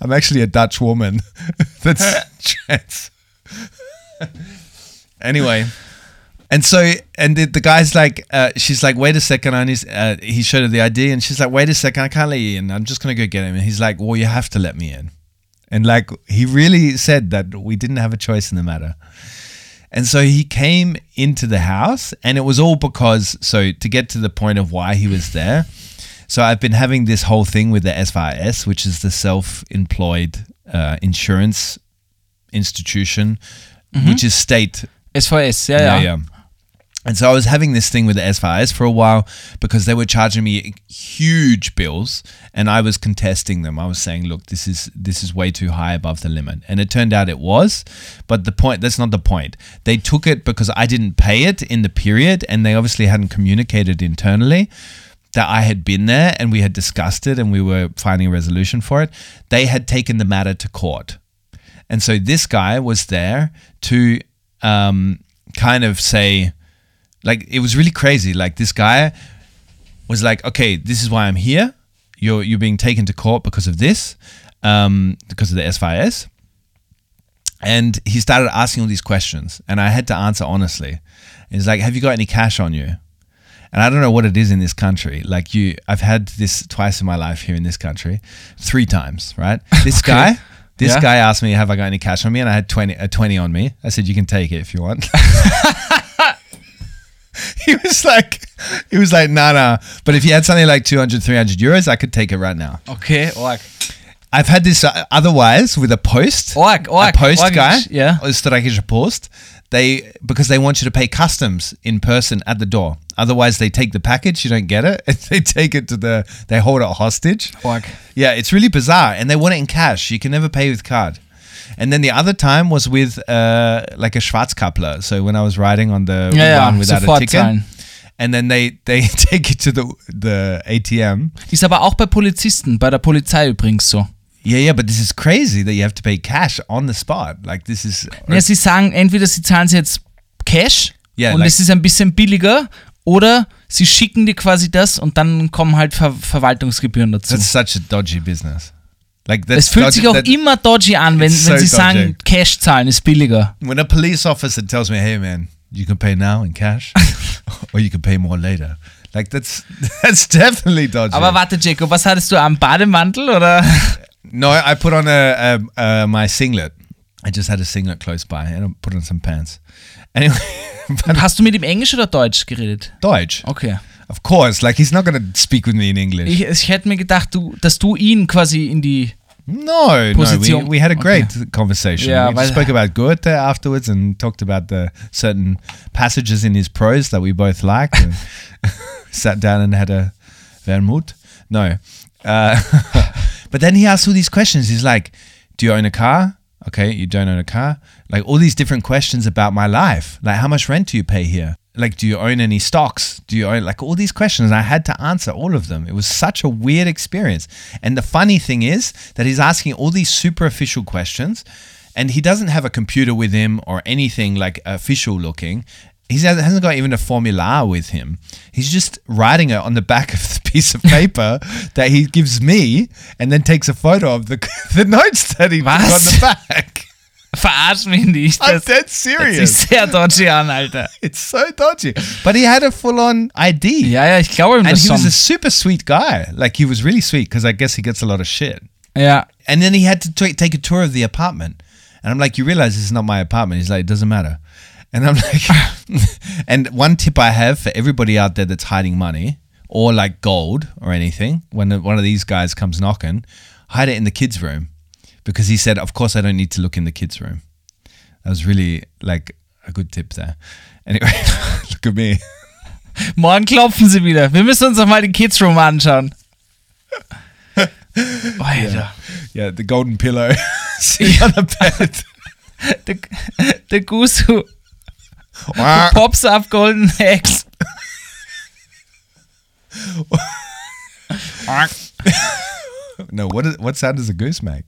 I'm actually a Dutch woman that's trans. anyway, and so and the, the guy's like, uh, she's like, wait a second, and he's, uh, he showed her the ID, and she's like, wait a second, I can't let you in. I'm just gonna go get him, and he's like, well, you have to let me in, and like he really said that we didn't have a choice in the matter. And so he came into the house, and it was all because, so to get to the point of why he was there. So I've been having this whole thing with the SVS, which is the self employed uh, insurance institution, Mm-hmm. which is state SVS, ja. yeah, yeah. And so I was having this thing with the SVS for a while because they were charging me huge bills, and I was contesting them. I was saying, "Look, this is this is way too high above the limit," and it turned out it was. But the point that's not the point. They took it because I didn't pay it in the period, and they obviously hadn't communicated internally that I had been there and we had discussed it and we were finding a resolution for it. They had taken the matter to court. And so this guy was there to um, kind of say, like, it was really crazy. Like, this guy was like, okay, this is why I'm here. You're, you're being taken to court because of this, um, because of the SVS. And he started asking all these questions, and I had to answer honestly. He's like, Have you got any cash on you? And I don't know what it is in this country. Like you, I've had this twice in my life here in this country, three times, right? This Okay. guy, this Yeah. guy asked me, "Have I got any cash on me?" And I had twenty, a twenty on me. I said, "You can take it if you want." he was like, he was like, "Nah, nah." But if you had something like 200, 300 euros, I could take it right now. Okay, like. I've had this uh, otherwise with a post. Org, org. a post org, guy, Ja. Österreichische Post. They because they want you to pay customs in person at the door. Otherwise, they take the package, you don't get it, and they take it to the. They hold it hostage. Org. Yeah, it's really bizarre, and they want it in cash. You can never pay with card. And then the other time was with uh, like a Schwarzkappler. So when I was riding on the ja, one without a ticket, zahlen. and then they they take it to the the ATM. Ist aber auch bei Polizisten, bei der Polizei übrigens so. Yeah, yeah, but this is crazy that you have to pay cash on the spot. Like this is Ja, sie sagen entweder sie zahlen sie jetzt Cash Ja, und like- es ist ein bisschen billiger oder sie schicken dir quasi das und dann kommen halt Ver Verwaltungsgebühren dazu. That's such a dodgy business. Like that's es fühlt dodgy, sich auch immer dodgy an, wenn, It's wenn so sie sagen, dodgy. Cash zahlen ist billiger. when a police officer tells me, "Hey, man, you can pay now in cash, or you can pay more later." Like that's that's definitely dodgy. Aber warte, Jacob, was hattest du am Bademantel oder? no, I put on a, a, a my singlet. I just had a singlet close by, and I put on some pants. Anyway, Hast du mit ihm Englisch oder Deutsch geredet? Deutsch, Okay. of course. Like he's not gonna speak with me in English. Ich, ich hätte mir gedacht, du, dass du ihn quasi in die. No, no, we, we had a Okay. great conversation. Yeah, we spoke about Goethe afterwards and talked about the certain passages in his prose that we both liked. And sat down and had a vermouth. No, uh, but then he asks all these questions. He's like, Do you own a car? Okay, you don't own a car. Like all these different questions about my life. Like, how much rent do you pay here? Like, do you own any stocks? Do you own like all these questions? I had to answer all of them. It was such a weird experience. And the funny thing is that he's asking all these superficial questions and he doesn't have a computer with him or anything like official looking. He hasn't got even a formula with him. He's just writing it on the back of piece of paper that he gives me, and then takes a photo of the the notes that he put on the back. Verarsch mich nicht. I'm Das dead serious. sehr dodgy an, Alter. It's so dodgy. But he had a full on ID. Ja, ja, ich glaube ihm And das he was a super sweet guy. Like he was really sweet because I guess he gets a lot of shit. Ja. And then he had to ta- take a tour of the apartment. And I'm like, you realize this is not my apartment? He's like, it doesn't matter. And I'm like, and one tip I have for everybody out there that's hiding money or like gold or anything, when one of these guys comes knocking, hide it in the kids' room. Because he said, of course, I don't need to look in the kids' room. That was really like a good tip there. Anyway, look at me. Morgen klopfen sie wieder. Wir müssen uns doch mal den Kids Room anschauen. Alter. Yeah, yeah, the golden pillow See on the bed. The der Gusu Wah. pops up Golden Eggs. No, what is what sound does a goose make?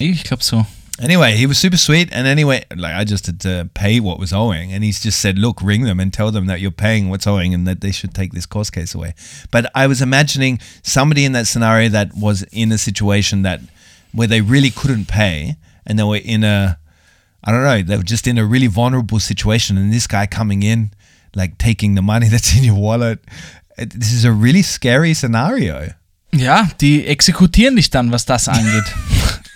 Ich glaube so. Anyway, he was super sweet, and anyway, like I just had to pay what was owing, and he's just said, "Look, ring them and tell them that you're paying what's owing, and that they should take this course case away." But I was imagining somebody in that scenario that was in a situation that where they really couldn't pay, and they were in a, I don't know, they were just in a really vulnerable situation, and this guy coming in, like taking the money that's in your wallet. This is a really scary scenario. Ja, die exekutieren dich dann, was das angeht.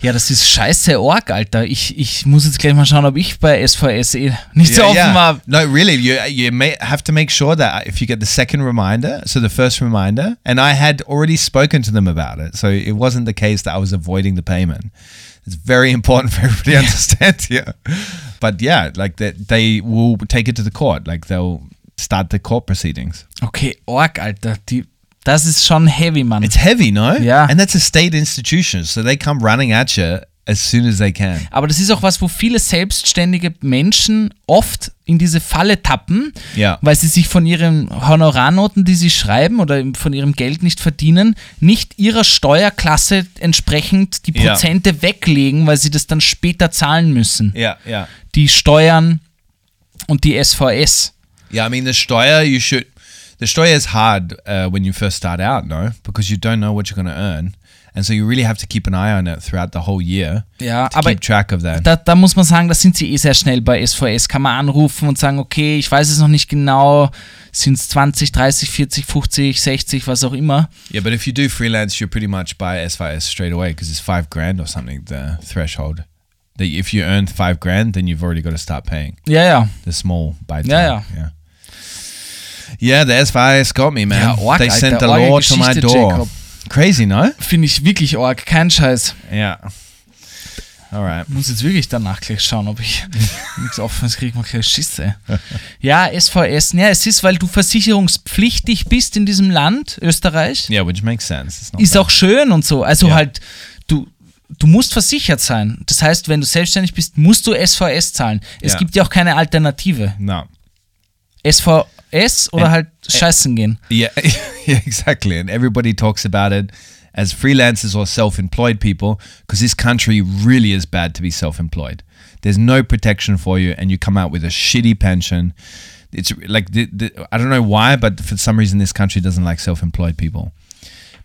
ja, das ist scheiße Org, Alter. Ich, ich muss jetzt gleich mal schauen, ob ich bei SVS eh nicht so offen war. No, really, you you may have to make sure that if you get the second reminder, so the first reminder, and I had already spoken to them about it, so it wasn't the case that I was avoiding the payment. It's very important for everybody to understand here. But yeah, like that, they will take it to the court. Like they'll start the court proceedings. Okay, Org, Alter. Die, das ist schon heavy, Mann. It's heavy, no? Yeah. And that's a state institution, so they come running at you as soon as they can. Aber das ist auch was, wo viele selbstständige Menschen oft in diese Falle tappen, Ja. weil sie sich von ihren Honorarnoten, die sie schreiben oder von ihrem Geld nicht verdienen, nicht ihrer Steuerklasse entsprechend die Ja. Prozente weglegen, weil sie das dann später zahlen müssen. Yeah, yeah. Die Steuern und die SVS. Yeah, I mean the Steuer you should the Steuer is hard uh, when you first start out, no, because you don't know what you're going to earn, and so you really have to keep an eye on it throughout the whole year Ja, to aber keep track of that. da, da muss man sagen, da sind sie eh sehr schnell bei SVS. Kann man anrufen und sagen, okay, ich weiß es noch nicht genau, sind es 20, 30, 40, 50, 60, was auch immer. yeah, but if you do freelance, you're pretty much by SVS straight away because it's five grand or something the threshold. That if you earn five grand, then you've already got to start paying Ja, ja. the small by Yeah, time. yeah. Yeah, the SVS got me, man. Ja, arg, they Alter, sent the law to my door. Jacob. Crazy, no? Finde ich wirklich arg. Kein Scheiß. Yeah. All right. Muss jetzt wirklich danach gleich schauen, ob ich nichts Offenes kriege, mal gleich Schisse. Ja, SVS. Ja, es ist, weil du versicherungspflichtig bist in diesem Land, Österreich. Yeah, which makes sense. Ist bad. auch schön und so. Also Ja. halt, du, du musst versichert sein. Das heißt, wenn du selbstständig bist, musst du SVS zahlen. Es Ja. gibt ja auch keine Alternative. no. SVS oder Ä- halt scheißen gehen. Yeah, yeah, exactly. And everybody talks about it as freelancers or self-employed people because this country really is bad to be self-employed. There's no protection for you, and you come out with a shitty pension. It's like the, the, I don't know why, but for some reason this country doesn't like self-employed people.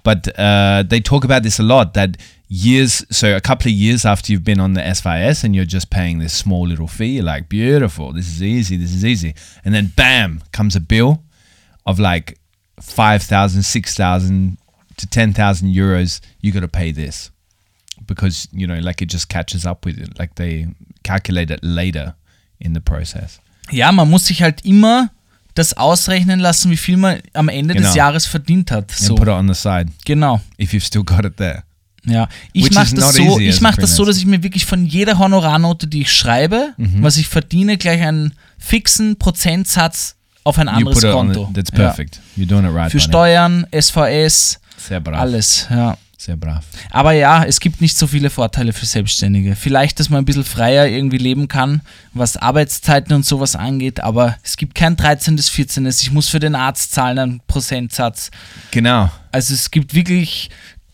But uh, they talk about this a lot. That years, so a couple of years after you've been on the SVS and you're just paying this small little fee, you're like, beautiful, this is easy, this is easy, and then bam comes a bill of like 5,000, 6,000 to 10,000 euros, you got to pay this because, you know, like it just catches up with it. Like they calculate it later in the process. Ja, man muss sich halt immer das ausrechnen lassen, wie viel man am Ende des Genau. Jahres verdient hat. And So, put it on the side genau. if you've still got it there. Ja, ich mache das so, ich a mache das so, dass ich mir wirklich von jeder Honorarnote, die ich schreibe, Mhm. was ich verdiene, gleich einen fixen Prozentsatz auf ein anderes Konto. the, that's Ja. perfect. You're doing it right. Für. Steuern, SVS Sehr brav. alles, ja. Sehr brav. Aber ja, es gibt nicht so viele Vorteile für Selbstständige. Vielleicht, dass man ein bisschen freier irgendwie leben kann, was Arbeitszeiten und sowas angeht, aber es gibt kein 13. 14. Ich muss für den Arzt zahlen einen Prozentsatz. Genau. Also es gibt wirklich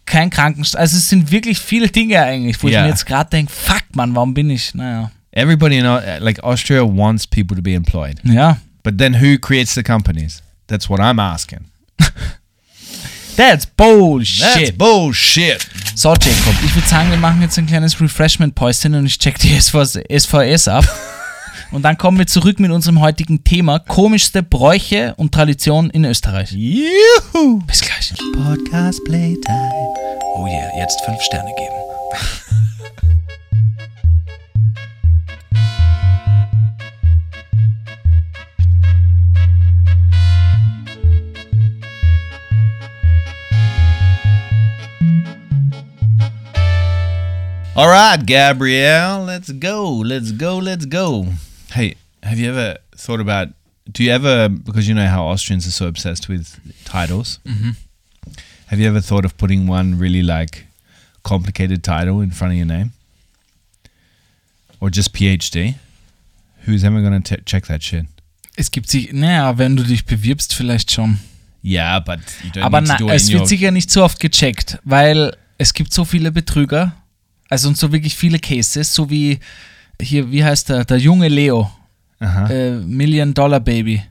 kein Krankenstand. Also es sind wirklich viele Dinge eigentlich, wo Ja. ich mir jetzt gerade denke, fuck man, warum bin ich? Naja. Everybody in Au- like Austria wants people to be employed. Ja. But then who creates the companies? That's what I'm asking. That's bullshit. That's bullshit. So, Jacob, ich würde sagen, wir machen jetzt ein kleines Refreshment-Päuschen und ich check die SVS, SVS ab. Und dann kommen wir zurück mit unserem heutigen Thema: komischste Bräuche und Traditionen in Österreich. Juhu. Bis gleich. Podcast Playtime. Oh yeah, jetzt fünf Sterne geben. All right, Gabrielle, let's go. Let's go. Let's go. Hey, have you ever thought about? Do you ever, because you know how Austrians are so obsessed with titles, mm-hmm. have you ever thought of putting one really like complicated title in front of your name? Or just PhD? Who's ever going to check that shit? Es gibt sich, naja, wenn du dich bewirbst, vielleicht schon. Yeah, but you don't Aber na, es wird sicher nicht so oft gecheckt, weil es gibt so viele Betrüger, also und so wirklich viele Cases, so wie hier, wie heißt der, der junge Leo, äh, Million Dollar Baby,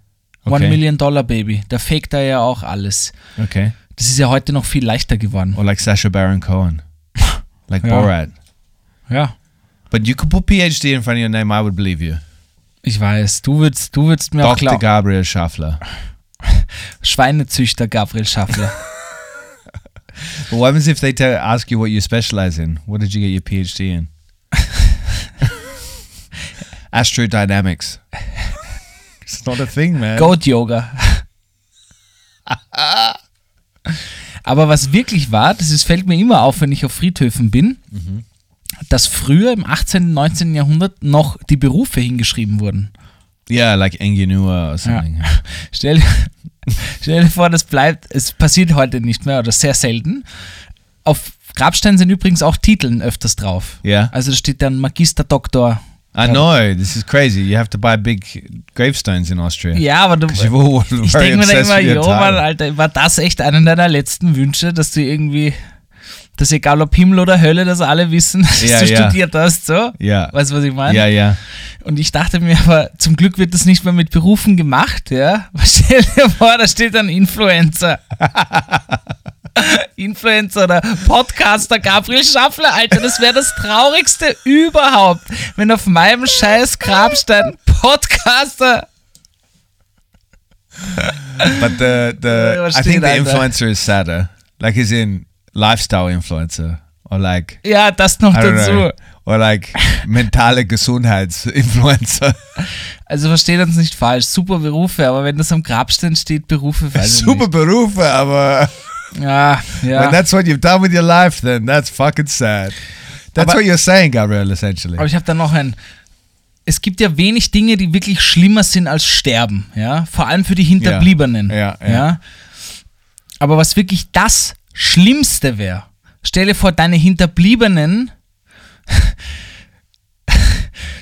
One Okay. Million Dollar Baby, der faked da ja auch alles. Okay. Das ist ja heute noch viel leichter geworden. Or like Sasha Baron Cohen. Like Yeah. Borat. Ja, But you could put PhD in front of your name, I would believe you. ich weiß, du würdest, du würdest mir auch Dr. glauben. Gabriel Schaffler. Schweinezüchter Gabriel Schaffler. But what happens if they tell, ask you what you specialize in? What did you get your PhD in? Astrodynamics. it's not a thing, man. Goat Yoga. Aber was wirklich war, das ist, fällt mir immer auf, wenn ich auf Friedhöfen bin, dass früher im 18., 19. Jahrhundert noch die Berufe hingeschrieben wurden. Yeah, like Enginua or something. Stell, stell dir vor, das bleibt, es passiert heute nicht mehr oder sehr selten. Auf Grabsteinen sind übrigens auch Titeln öfters drauf. Yeah. Also da steht dann Magister, Doktor. I know, this is crazy. You have to buy big gravestones in Austria. Ja, aber du, ich denke mir dann immer, jo. Mann, Alter, war das echt einer deiner letzten Wünsche, dass du irgendwie, dass egal ob Himmel oder Hölle, dass alle wissen, dass Ja, du ja. studiert hast, so? Yeah. Weißt du, was ich meine? Yeah, yeah. Und ich dachte mir aber, zum Glück wird das nicht mehr mit Berufen gemacht, ja? Stell dir vor, da steht dann Influencer. Influencer oder Podcaster Gabriel Schaffler, Alter, das wäre das Traurigste überhaupt, wenn auf meinem scheiß Grabstein Podcaster But the the I think the influencer is sadder. Like as in lifestyle influencer. Or like Ja, das noch dazu. know. Or like mentale Gesundheitsinfluencer. Also versteht uns nicht falsch, super Berufe, aber wenn das am Grabstein steht, Berufe, Super Berufe, aber nicht. Ja, when ja. that's what you've done with your life, then that's fucking sad. That's Aber- what you're saying, Gabriel, essentially. Aber ich habe da noch ein. Es gibt ja wenig Dinge, die wirklich schlimmer sind als Sterben, ja. Vor allem für die Hinterbliebenen. Ja, ja, ja. Aber was wirklich das Schlimmste wäre, stell dir vor, deine Hinterbliebenen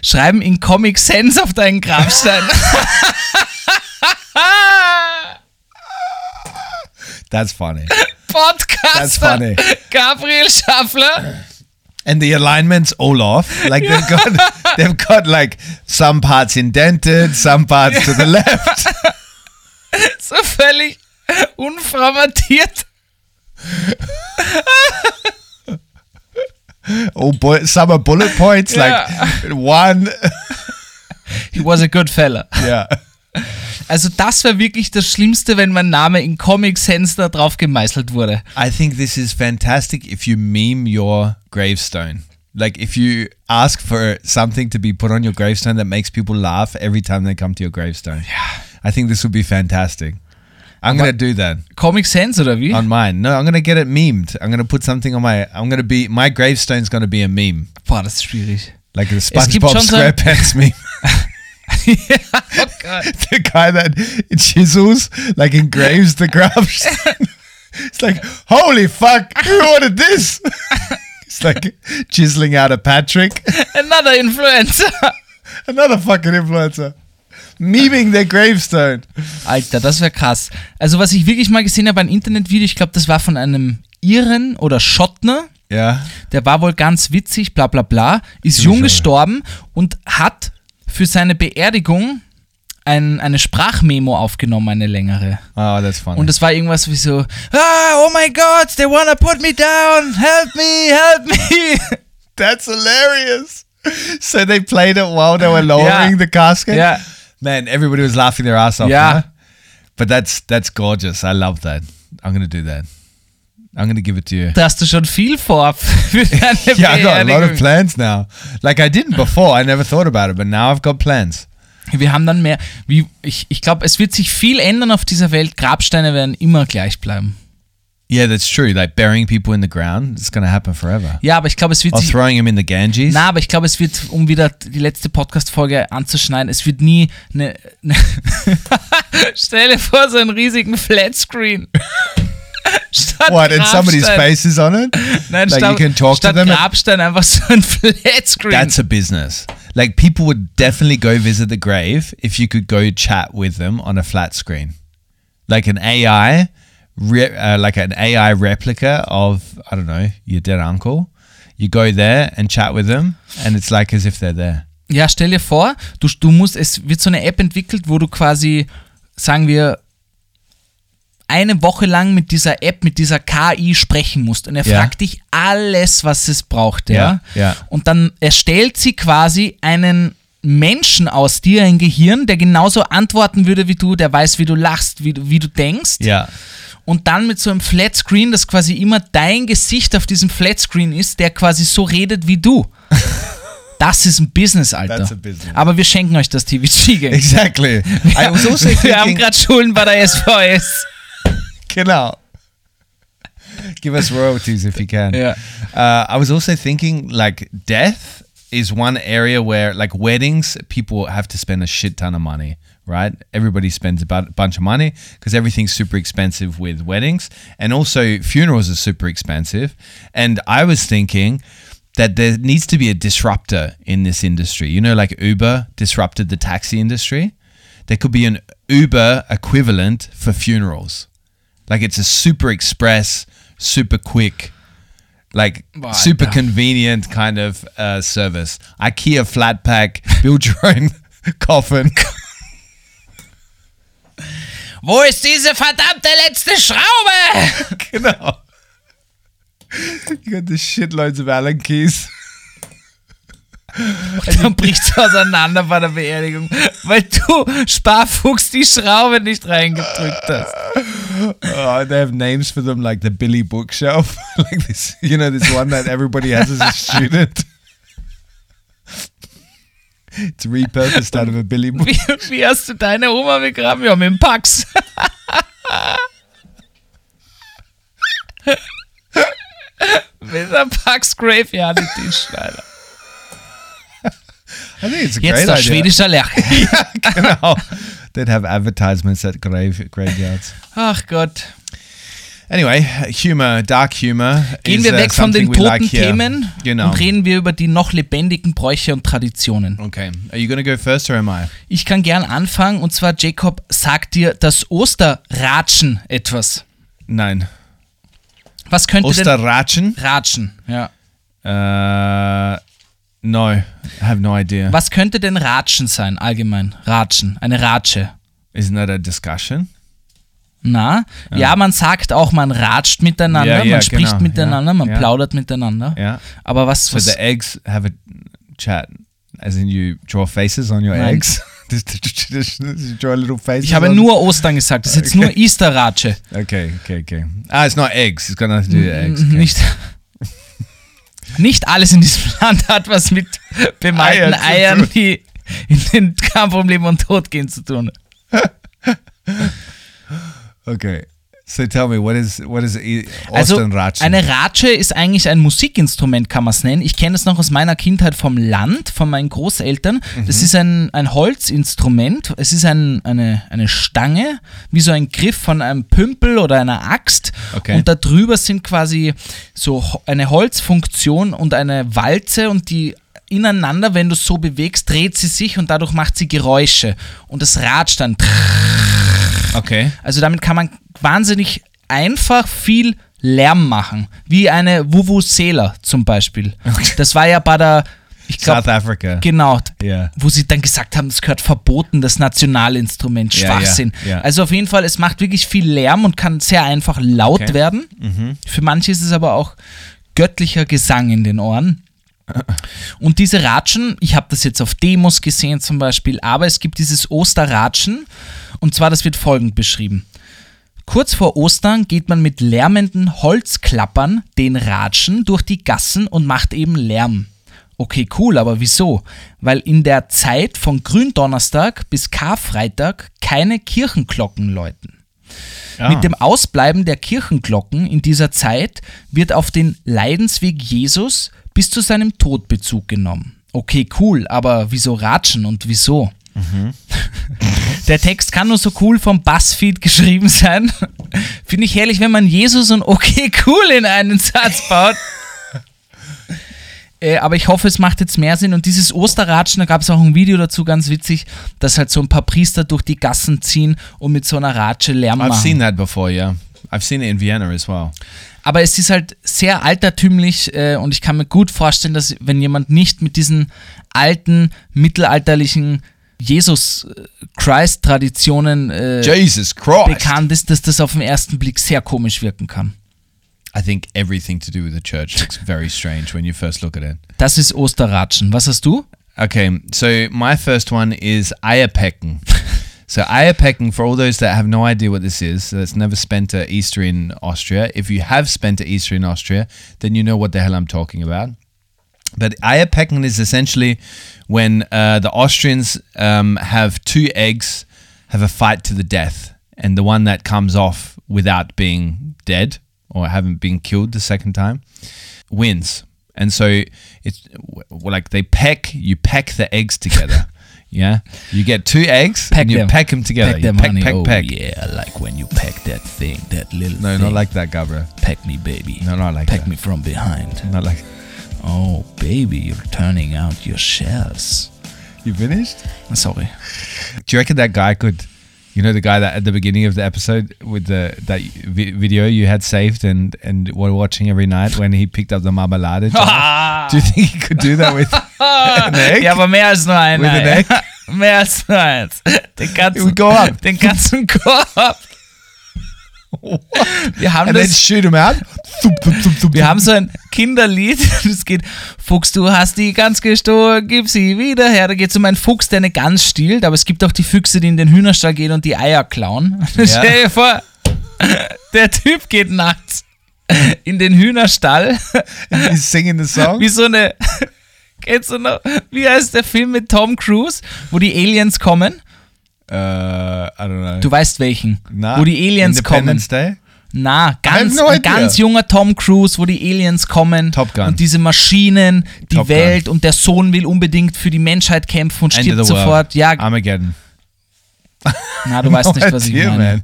schreiben in Comic Sans auf deinen Grabstein. That's funny. Podcaster That's funny. Gabriel Schaffler. And the alignments all off. Like they've got they've got like some parts indented, some parts to the left. So völlig unformatiert. Oh, bu- some are bullet points, like one. He was a good fella. Yeah. Also das wäre wirklich das Schlimmste, wenn mein Name in Comic Sans da drauf gemeißelt wurde. I think this is fantastic if you meme your gravestone. Like if you ask for something to be put on your gravestone that makes people laugh every time they come to your gravestone. Yeah. I think this would be fantastic. I'm gonna do that Comic Sans oder wie? on mine. No, I'm gonna get it memed. I'm gonna put something on my. I'm gonna be my gravestone's gonna be a meme, Boah, das ist schwierig. like the gibt SpongeBob schon so- SquarePants meme. oh Gott. the guy that chisels, like engraves the gravestone. It's like, holy fuck, who ordered this? it's like chiseling out a Patrick, Another Influencer. another fucking influencer, memeing their gravestone. Alter, das wäre krass. Also, was ich wirklich mal gesehen habe, ein Internetvideo, ich glaube, das war von einem Iren oder Schottner. Yeah. Der war wohl ganz witzig, bla bla bla, ist jung gestorben und hat für seine Beerdigung ein, eine Sprachmemo aufgenommen, eine längere. Oh, that's funny. Und es war irgendwas wie so, ah, oh my God, they wanna put me down, help me, help me. that's hilarious. So they played it while they were lowering Yeah. the casket. ja, Man, everybody was laughing their ass off. Yeah. huh? But that's that's gorgeous. I love that. I'm gonna do that. I'm gonna give it to you. da hast du schon viel vor Yeah, I got a lot of plans now. Like I didn't before. I never thought about it, but now I've got plans. Wir haben dann mehr, wie, ich, ich glaube, es wird sich viel ändern auf dieser Welt. Grabsteine werden immer gleich bleiben. Yeah, that's true. Like burying people in the ground, it's gonna happen forever. Ja, aber ich glaube, es wird Or sich throwing them in the Ganges. Na, aber ich glaube, es wird, um wieder die letzte Podcast-Folge anzuschneiden, es wird nie eine. eine Stell dir vor, so einen riesigen Flatscreen. Statt What? And somebody's Grabstein. face is on it. Nein, like statt, you can talk to them. Grabstein einfach so ein Flatscreen. That's a business. Like people would definitely go visit the grave if you could go chat with them on a flat screen, like an AI, re- uh, like an AI replica of I don't know your dead uncle. You go there and chat with them, and it's like as if they're there. ja, stell dir vor, du, du musst, es wird so eine App entwickelt, wo du quasi, sagen wir, eine Woche lang mit dieser App, mit dieser KI sprechen musst. Und er Ja. fragt dich alles, was es braucht. Ja? Ja, ja. Und dann erstellt sie quasi einen Menschen aus dir, ein Gehirn, der genauso antworten würde wie du, der weiß, wie du lachst, wie du, wie du denkst. Yeah. Und dann mit so einem Flatscreen, das quasi immer dein Gesicht auf diesem Flatscreen ist, der quasi so redet wie du. Das ist ein Business, Alter. That's a business. Aber wir schenken euch das TVG-Game. Exactly. I was also wir haben gerade Schulden bei der SVS. Genau. Give us royalties if you can. Yeah. Uh, I was also thinking like death is one area where like weddings people have to spend a shit ton of money, right? Everybody spends a bunch of money because everything's super expensive with weddings and also funerals are super expensive. And I was thinking that there needs to be a disruptor in this industry. You know like Uber disrupted the taxi industry? There could be an Uber equivalent for funerals. Like it's a super express, super quick, like super convenient kind of uh, service. IKEA flat pack, build your own coffin. Wo ist diese verdammte letzte Schraube? genau. You got the shitloads of Allen keys. Dann bricht's auseinander bei der Beerdigung, weil du Sparfuchs die Schraube nicht reingedrückt hast. Oh, they have names for them like the Billy bookshelf. like this, you know, this one that everybody has as a student. It's repurposed out of a Billy book. Wie, wie hast du deine Oma begraben? Ja, mit dem Pax. mit der Pax Graveyard Edition, Alter. I think it's a Jetzt great der schwedische Lerche. genau. They'd have advertisements at grave graveyards. Ach Gott. Anyway, humor, dark humor. Gehen is, wir uh, weg von den toten like. Themen Genau. und reden wir über die noch lebendigen Bräuche und Traditionen. Okay. Are you to go first or am I? Ich kann gern anfangen und zwar, Jacob, sagt dir das Osterratschen etwas? Nein. Was könnte Osterratschen? denn Ratschen? Ja. Uh, no, I have no idea. Was könnte denn Ratschen sein, allgemein? Ratschen, eine Ratsche. Isn't that a discussion? Na, ja. man sagt auch, man ratscht miteinander, Ja, ja, man spricht genau, miteinander, ja, man ja. plaudert miteinander. Yeah. Aber was, So was the eggs have a chat, as in you draw faces on your Nein. eggs. Draw little faces. ich habe nur Ostern gesagt, das ist jetzt nur Easter-Ratsche. Okay, okay, okay. Ah, it's not eggs. It's got nothing to do with eggs. Okay. Nicht, nicht alles in diesem Land hat was mit bemalten Eier Eiern, die in den Kampf um Leben und Tod gehen zu tun. Okay. So tell me, what is what is e- Also eine Ratsche ist eigentlich ein Musikinstrument, kann man es nennen. Ich kenne das noch aus meiner Kindheit vom Land, von meinen Großeltern. Mhm. Das ist ein, ein Holzinstrument. Es ist ein, eine, eine Stange, wie so ein Griff von einem Pümpel oder einer Axt. Okay. Und da drüber sind quasi so eine Holzfunktion und eine Walze und die ineinander, wenn du es so bewegst, dreht sie sich und dadurch macht sie Geräusche. Und das ratscht dann. okay. Also damit kann man wahnsinnig einfach viel Lärm machen. Wie eine Vuvuzela zum Beispiel. Das war ja bei der, ich South glaube, Africa. genau, Yeah. wo sie dann gesagt haben, das gehört verboten, das Nationalinstrument, Schwachsinn. ja. Also auf jeden Fall, es macht wirklich viel Lärm und kann sehr einfach laut Okay. Mhm. werden. Für manche ist es aber auch göttlicher Gesang in den Ohren. Und diese Ratschen, ich habe das jetzt auf Demos gesehen zum Beispiel, aber es gibt dieses Osterratschen und zwar, das wird folgend beschrieben. Kurz vor Ostern geht man mit lärmenden Holzklappern, den Ratschen, durch die Gassen und macht eben Lärm. Okay, cool, aber wieso? Weil in der Zeit von Gründonnerstag bis Karfreitag keine Kirchenglocken läuten. Ah. Mit dem Ausbleiben der Kirchenglocken in dieser Zeit wird auf den Leidensweg Jesus bis zu seinem Tod Bezug genommen. Okay, cool, aber wieso Ratschen und wieso? Der Text kann nur so cool vom Buzzfeed geschrieben sein. Finde ich herrlich, wenn man Jesus und okay, cool in einen Satz baut. Äh, aber ich hoffe, es macht jetzt mehr Sinn. Und dieses Osterratschen, da gab es auch ein Video dazu, ganz witzig, dass halt so ein paar Priester durch die Gassen ziehen und mit so einer Ratsche Lärm I've machen. seen that before, yeah. I've seen it in Vienna as well. Aber es ist halt sehr altertümlich äh, und ich kann mir gut vorstellen, dass wenn jemand nicht mit diesen alten, mittelalterlichen Jesus-Christ-Traditionen äh, Jesus Christ. bekannt ist, dass das auf den ersten Blick sehr komisch wirken kann. I think everything to do with the church looks very strange when you first look at it. Das ist Osterratschen. Was hast du? Okay, so my first one is Eierpecken. so Eierpecken, for all those that have no idea what this is, that's never spent a Easter in Austria. If you have spent a Easter in Austria, then you know what the hell I'm talking about. But Eierpecken is essentially when uh, the Austrians um, have two eggs, have a fight to the death, and the one that comes off without being dead or haven't been killed the second time wins. And so it's like they peck, you peck the eggs together. yeah, you get two eggs and you pack them together. You them, peck, honey. peck, oh, peck. yeah, like when you pack that thing, that little No, thing. not like that, Gabra. Pack me, baby. No, not like Peck that. Pack me from behind. Not like. Oh, baby, you're turning out your shells. You finished? I'm sorry. Do you reckon that guy could? You know the guy that at the beginning of the episode with the that vi- video you had saved and and were watching every night when he picked up the marmalade. do you think he could do that with an egg? Ja, aber mehr als nur ein With an Ei. egg? mehr als nur eins. Den ganzen, It would go up. Den ganzen Korb. Wir haben das thump, thump, Wir haben so ein Kinderlied, das geht, Fuchs, du hast die Gans gestohlen, gib sie wieder her. Da geht es um einen Fuchs, der eine Gans stiehlt, aber es gibt auch die Füchse, die in den Hühnerstall gehen und die Eier klauen. Stell dir vor, der Typ geht nachts in den Hühnerstall, singing the song. wie so eine, kennst du noch, wie heißt der Film mit Tom Cruise, wo die Aliens kommen? Uh, I don't know. Du weißt welchen, Na, wo die Aliens kommen. Day. Na, ganz, no ein ganz junger Tom Cruise, wo die Aliens kommen Top Gun. und diese Maschinen, die Top Gun. Welt und der Sohn will unbedingt für die Menschheit kämpfen und End stirbt sofort. Ja, Armageddon. na, du weißt nicht, was ich idea, meine. man.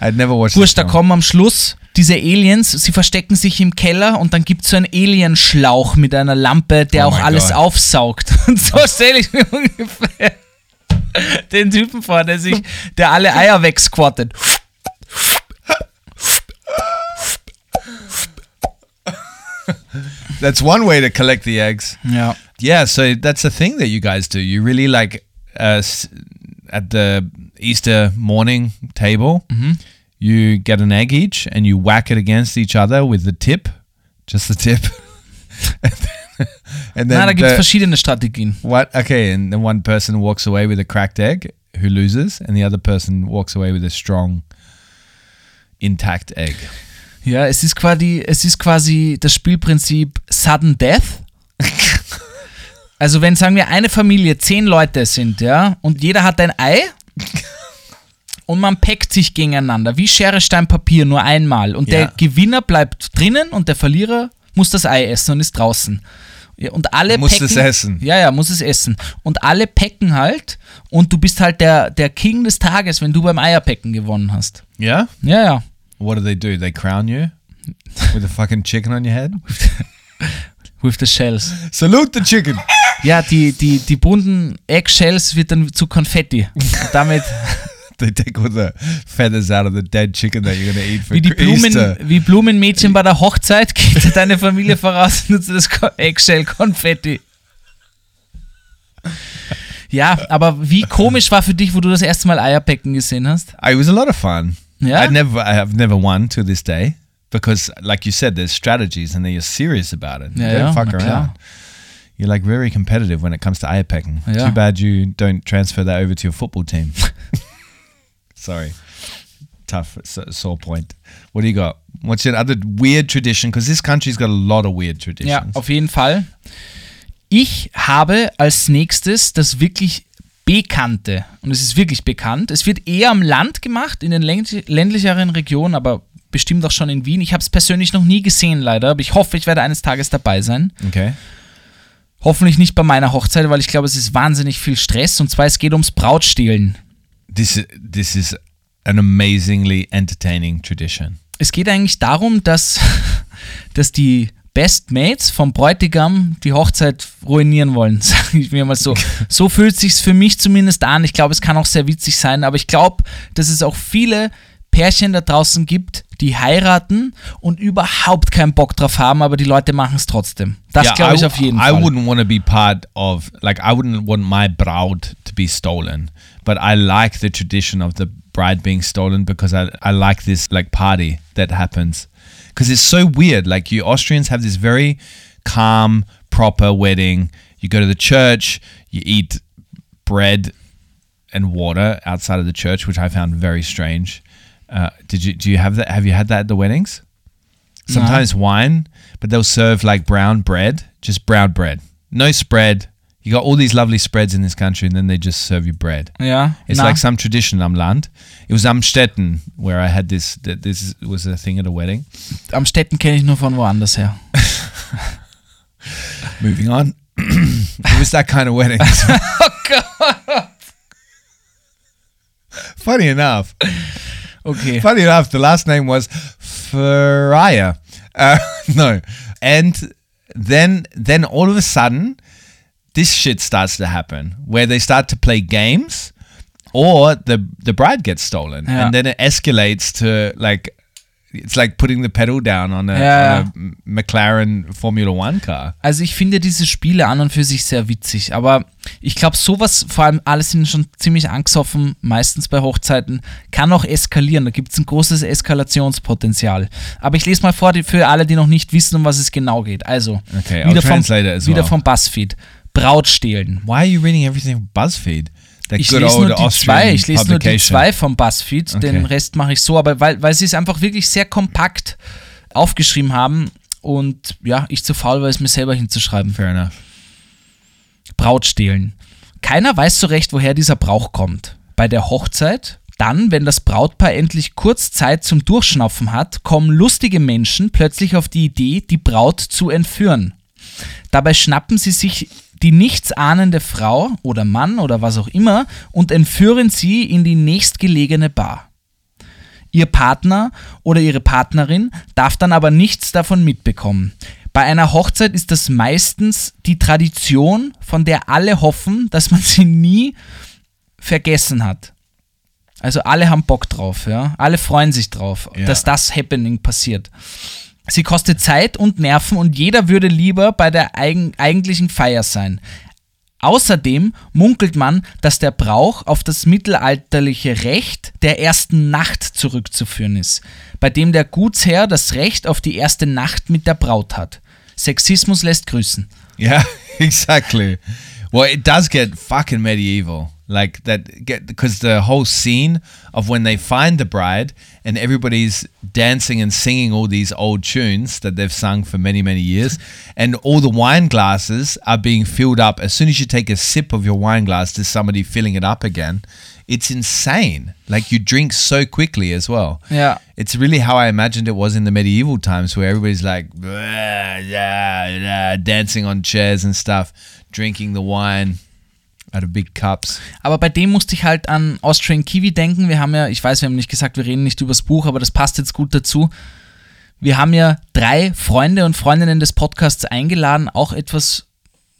I'd never watched this da kommen am Schluss diese Aliens, sie verstecken sich im Keller und dann gibt es so einen Alienschlauch mit einer Lampe, der Oh auch alles God. aufsaugt. Und so stelle ich mir ungefähr den Typen vor, der sich, der alle Eier wegsquattet. That's one way to collect the eggs. Ja. Yeah, so that's the thing that you guys do. You really like uh, at the Easter morning table, you get an egg each and you whack it against each other with the tip, just the tip. and then Na, da gibt es verschiedene Strategien. what? Okay, and then one person walks away with a cracked egg who loses, and the other person walks away with a strong, intact egg. Ja, es ist quasi, es ist quasi das Spielprinzip Sudden Death. Also wenn, sagen wir, eine Familie, zehn Leute sind, ja, und jeder hat ein Ei und man packt sich gegeneinander, wie Schere, Stein, Papier, nur einmal. Und der Ja. Gewinner bleibt drinnen und der Verlierer muss das Ei essen und ist draußen. Ja, und alle Muss packen, es essen. Ja, ja, muss es essen. Und alle packen halt und du bist halt der, der King des Tages, wenn du beim Eierpacken gewonnen hast. Yeah? Ja, ja. What do they do? They crown you with a fucking chicken on your head? With the shells. Salute the chicken! Ja, die, die, die bunten Eggshells wird dann zu Konfetti. Und damit, They take all the feathers out of the dead chicken that you're going to eat for wie die Blumen, Easter. wie Blumenmädchen bei der Hochzeit, geht deine Familie voraus und nutzt das Ko- Eggshell-Konfetti. Ja, aber wie komisch war für dich, wo du das erste Mal Eierbecken gesehen hast? It was a lot of fun. Yeah? I never, I have never won to this day because, like you said, there's strategies and then you're serious about it. You Yeah, don't yeah, fuck around. You're like very competitive when it comes to eierpacking. Yeah. Too bad you don't transfer that over to your football team. Sorry. Tough, sore point. What do you got? What's your other weird tradition? Because this country's got a lot of weird Ja, traditions. auf jeden Fall. Ich habe als nächstes das wirklich Bekannte, und es ist wirklich bekannt. Es wird eher am Land gemacht, in den ländlich- ländlicheren Regionen, aber bestimmt auch schon in Wien. Ich habe es persönlich noch nie gesehen, leider, aber ich hoffe, ich werde eines Tages dabei sein. Okay. Hoffentlich nicht bei meiner Hochzeit, weil ich glaube, es ist wahnsinnig viel Stress. Und zwar, es geht ums Brautstehlen. This, this is an amazingly entertaining tradition. Es geht eigentlich darum, dass, dass die Best Mates vom Bräutigam die Hochzeit ruinieren wollen, sage ich mir mal so. So fühlt sich's für mich zumindest an. Ich glaube, es kann auch sehr witzig sein, aber ich glaube, dass es auch viele Pärchen da draußen gibt, die heiraten und überhaupt keinen Bock drauf haben, aber die Leute machen es trotzdem. Das Yeah, glaube I ich auf jeden I Fall. wouldn't want to be part of like I wouldn't want my bride to be stolen, but I like the tradition of the bride being stolen because I I like this like party that happens because it's so weird. Like you Austrians have this very calm, proper wedding. You go to the church, you eat bread and water outside of the church, which I found very strange. Uh, did you do you have that? Have you had that at the weddings? Sometimes wine, but they'll serve like brown bread, just brown bread, no spread. You got all these lovely spreads in this country, and then they just serve you bread. ja, It's na, like some tradition am Land. It was Amstetten where I had this. This was a thing at a wedding. am Städten kenne ich nur von woanders her. Moving on. it was that kind of wedding. Oh Gott. Funny enough, Okay. funny enough, the last name was Faraya. Uh, no, and then then all of a sudden, this shit starts to happen where they start to play games, or the the bride gets stolen, Yeah. and then it escalates to like. It's like putting the pedal down on a, Yeah. on a McLaren Formula One car. Also ich finde diese Spiele an und für sich sehr witzig, aber ich glaube sowas, vor allem alle sind schon ziemlich angesoffen, meistens bei Hochzeiten, kann auch eskalieren. Da gibt es ein großes Eskalationspotenzial. Aber ich lese mal vor für alle, die noch nicht wissen, um was es genau geht. Also, Okay, wieder, vom, wieder well. vom Buzzfeed. Brautstehlen. Why are you reading everything from BuzzFeed? That Ich lese nur die zwei, ich lese nur die zwei vom Buzzfeed, Okay. den Rest mache ich so, aber weil, weil sie es einfach wirklich sehr kompakt aufgeschrieben haben und ja, ich zu faul war, es mir selber hinzuschreiben. Fair enough. Brautstehlen. Keiner weiß so recht, woher dieser Brauch kommt. Bei der Hochzeit, dann, wenn das Brautpaar endlich kurz Zeit zum Durchschnaufen hat, kommen lustige Menschen plötzlich auf die Idee, die Braut zu entführen. Dabei schnappen sie sich die nichtsahnende Frau oder Mann oder was auch immer und entführen sie in die nächstgelegene Bar. Ihr Partner oder ihre Partnerin darf dann aber nichts davon mitbekommen. Bei einer Hochzeit ist das meistens die Tradition, von der alle hoffen, dass man sie nie vergessen hat. Also alle haben Bock drauf, ja. Alle freuen sich drauf, Ja. dass das Happening passiert. Sie kostet Zeit und Nerven und jeder würde lieber bei der eigen, eigentlichen Feier sein. Außerdem munkelt man, dass der Brauch auf das mittelalterliche Recht der ersten Nacht zurückzuführen ist, bei dem der Gutsherr das Recht auf die erste Nacht mit der Braut hat. Sexismus lässt grüßen. Yeah, exactly. Well, it does get fucking medieval. Like that because the whole scene of when they find the bride and everybody's dancing and singing all these old tunes that they've sung for many many years and all the wine glasses are being filled up as soon as you take a sip of your wine glass there's somebody filling it up again it's insane. Like you drink so quickly as well. Yeah. It's really how I imagined it was in the medieval times where everybody's like "Blah, yeah, yeah," dancing on chairs and stuff, drinking the wine out of big cups. Aber bei dem musste ich halt an Austrian Kiwi denken. Wir haben ja, ich weiß, wir haben nicht gesagt, wir reden nicht übers Buch, aber das passt jetzt gut dazu. Wir haben ja drei Freunde und Freundinnen des Podcasts eingeladen, auch etwas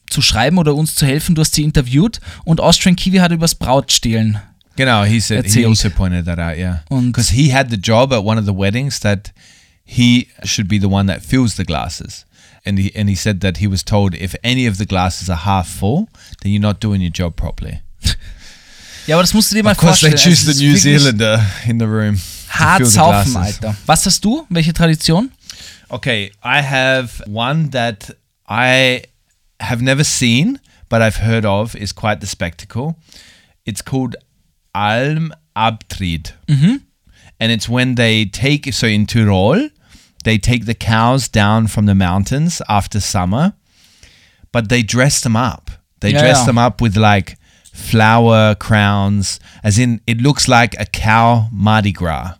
zu schreiben oder uns zu helfen. Du hast sie interviewt und Austrian Kiwi hat übers Brautstehlen. Genau, he said he Erzählt. also pointed that out, yeah. Because he had the job at one of the weddings that he should be the one that fills the glasses. And he and he said that he was told if any of the glasses are half full, then you're not doing your job properly. Ja, aber das musst du dir mal Of course, they choose the New Zealander in the room. to Hart fill the saufen. Alter. Was hast du? Welche Tradition? Okay, I have one that I have never seen, but I've heard of. is quite the spectacle. It's called Alm Abtried, mhm. and it's when they take so in Tyrol, they take the cows down from the mountains after summer, but they dress them up. They Yeah, dress them up with like flower crowns, as in it looks like a cow Mardi Gras.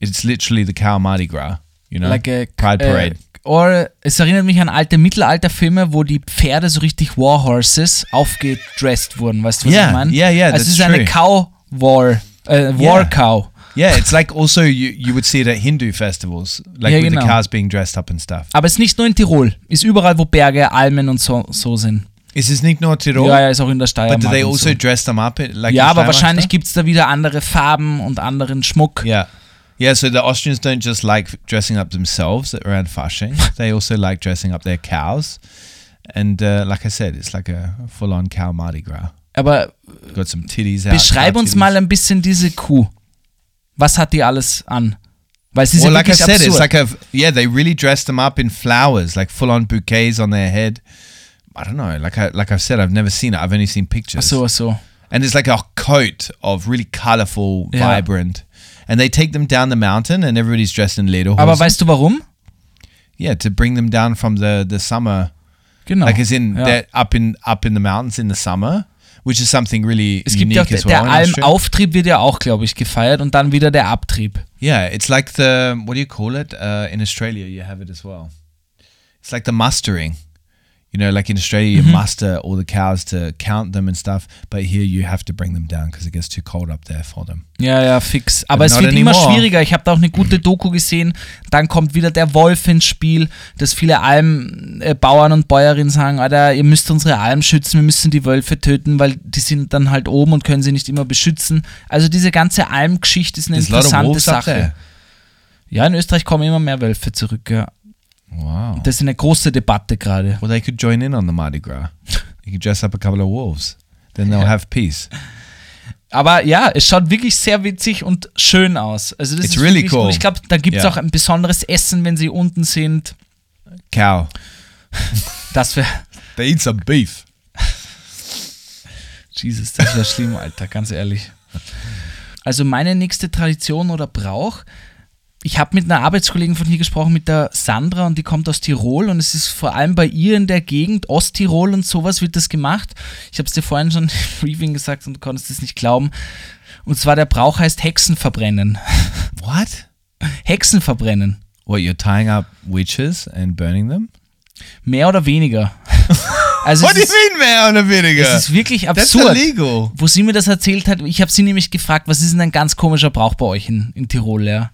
It's literally the cow Mardi Gras, you know, Like a, Pride uh, Parade. Äh, or, es erinnert mich an alte Mittelalterfilme, wo die Pferde so richtig Warhorses aufgedresst wurden. Weißt du, was Yeah, ich meine? yeah, yeah, Also es ist eine. Cow War, äh, War. Cow. Yeah, it's like also you, you would see it at Hindu festivals, like Yeah, with genau. the cows being dressed up and stuff. Aber es ist nicht nur in Tirol, ist überall, wo Berge, Almen und so, so sind. Is this nicht nur Tirol? Ja, ja, ist auch in der Steiermark. But do they also so. dress them up in- like Ja, aber wahrscheinlich gibt es da wieder andere Farben und anderen Schmuck. Yeah. Yeah, so the Austrians don't just like dressing up themselves around Fasching. they also like dressing up their cows. And uh, like I said, it's like a full on cow Mardi Gras. Aber Got some titties out. beschreib cow uns titties. mal ein bisschen diese Kuh. Was hat die alles an? Weil sie ist Well, ja like I said, absurd. it's like a yeah. They really dressed them up in flowers, like full on bouquets on their head. I don't know. Like I like I've said, I've never seen it. I've only seen Ach pictures. so, ach so. and it's like a coat of really colorful, Yeah. vibrant. And they take them down the mountain, and everybody's dressed in lederhosen. Aber weißt du warum? yeah, to bring them down from the the summer, Genau. like as in ja. they're up in up in the mountains in the summer, which is something really Es gibt ja auch, der, well. der. Almauftrieb wird ja auch, glaube ich, gefeiert und dann wieder der Abtrieb. Yeah, it's like the what do you call it? Uh, in Australia, you have it as well. It's like the mustering. You know, like in Australia, you muster all the cows to count them and stuff, but here you have to bring them down because it gets too cold up there for them. Ja, ja, fix. Aber But es wird immer anymore. schwieriger. Ich habe da auch eine gute Doku gesehen. Dann kommt wieder der Wolf ins Spiel, dass viele Almbauern und Bäuerinnen sagen, Alter, ihr müsst unsere Alm schützen, wir müssen die Wölfe töten, weil die sind dann halt oben und können sie nicht immer beschützen. Also diese ganze Almgeschichte ist eine There's interessante Sache. Ja, in Österreich kommen immer mehr Wölfe zurück. Ja. Wow. Das ist eine große Debatte gerade. Well, they could join in on the Mardi Gras. You could dress up a couple of wolves. Then they'll have peace. Aber ja, es schaut wirklich sehr witzig und schön aus. Also das It's ist really cool. Und ich glaube, da gibt es Ja. auch ein besonderes Essen, wenn sie unten sind. Cow. Das wäre, They eat some beef. Jesus, das wäre schlimm, Alter, ganz ehrlich. Also meine nächste Tradition oder Brauch, ich habe mit einer Arbeitskollegin von hier gesprochen, mit der Sandra, und die kommt aus Tirol und es ist vor allem bei ihr in der Gegend, Osttirol und sowas wird das gemacht. Ich habe es dir vorhin schon im Briefing gesagt und du konntest es nicht glauben. Und zwar der Brauch heißt Hexen verbrennen. What? Hexen verbrennen. What, you're tying up witches and burning them? Mehr oder weniger. Also What es do you ist, mean, on a vinegar? es ist wirklich absurd. illegal. Wo sie mir das erzählt hat, ich habe sie nämlich gefragt, was ist denn ein ganz komischer Brauch bei euch in, in Tirol, ja?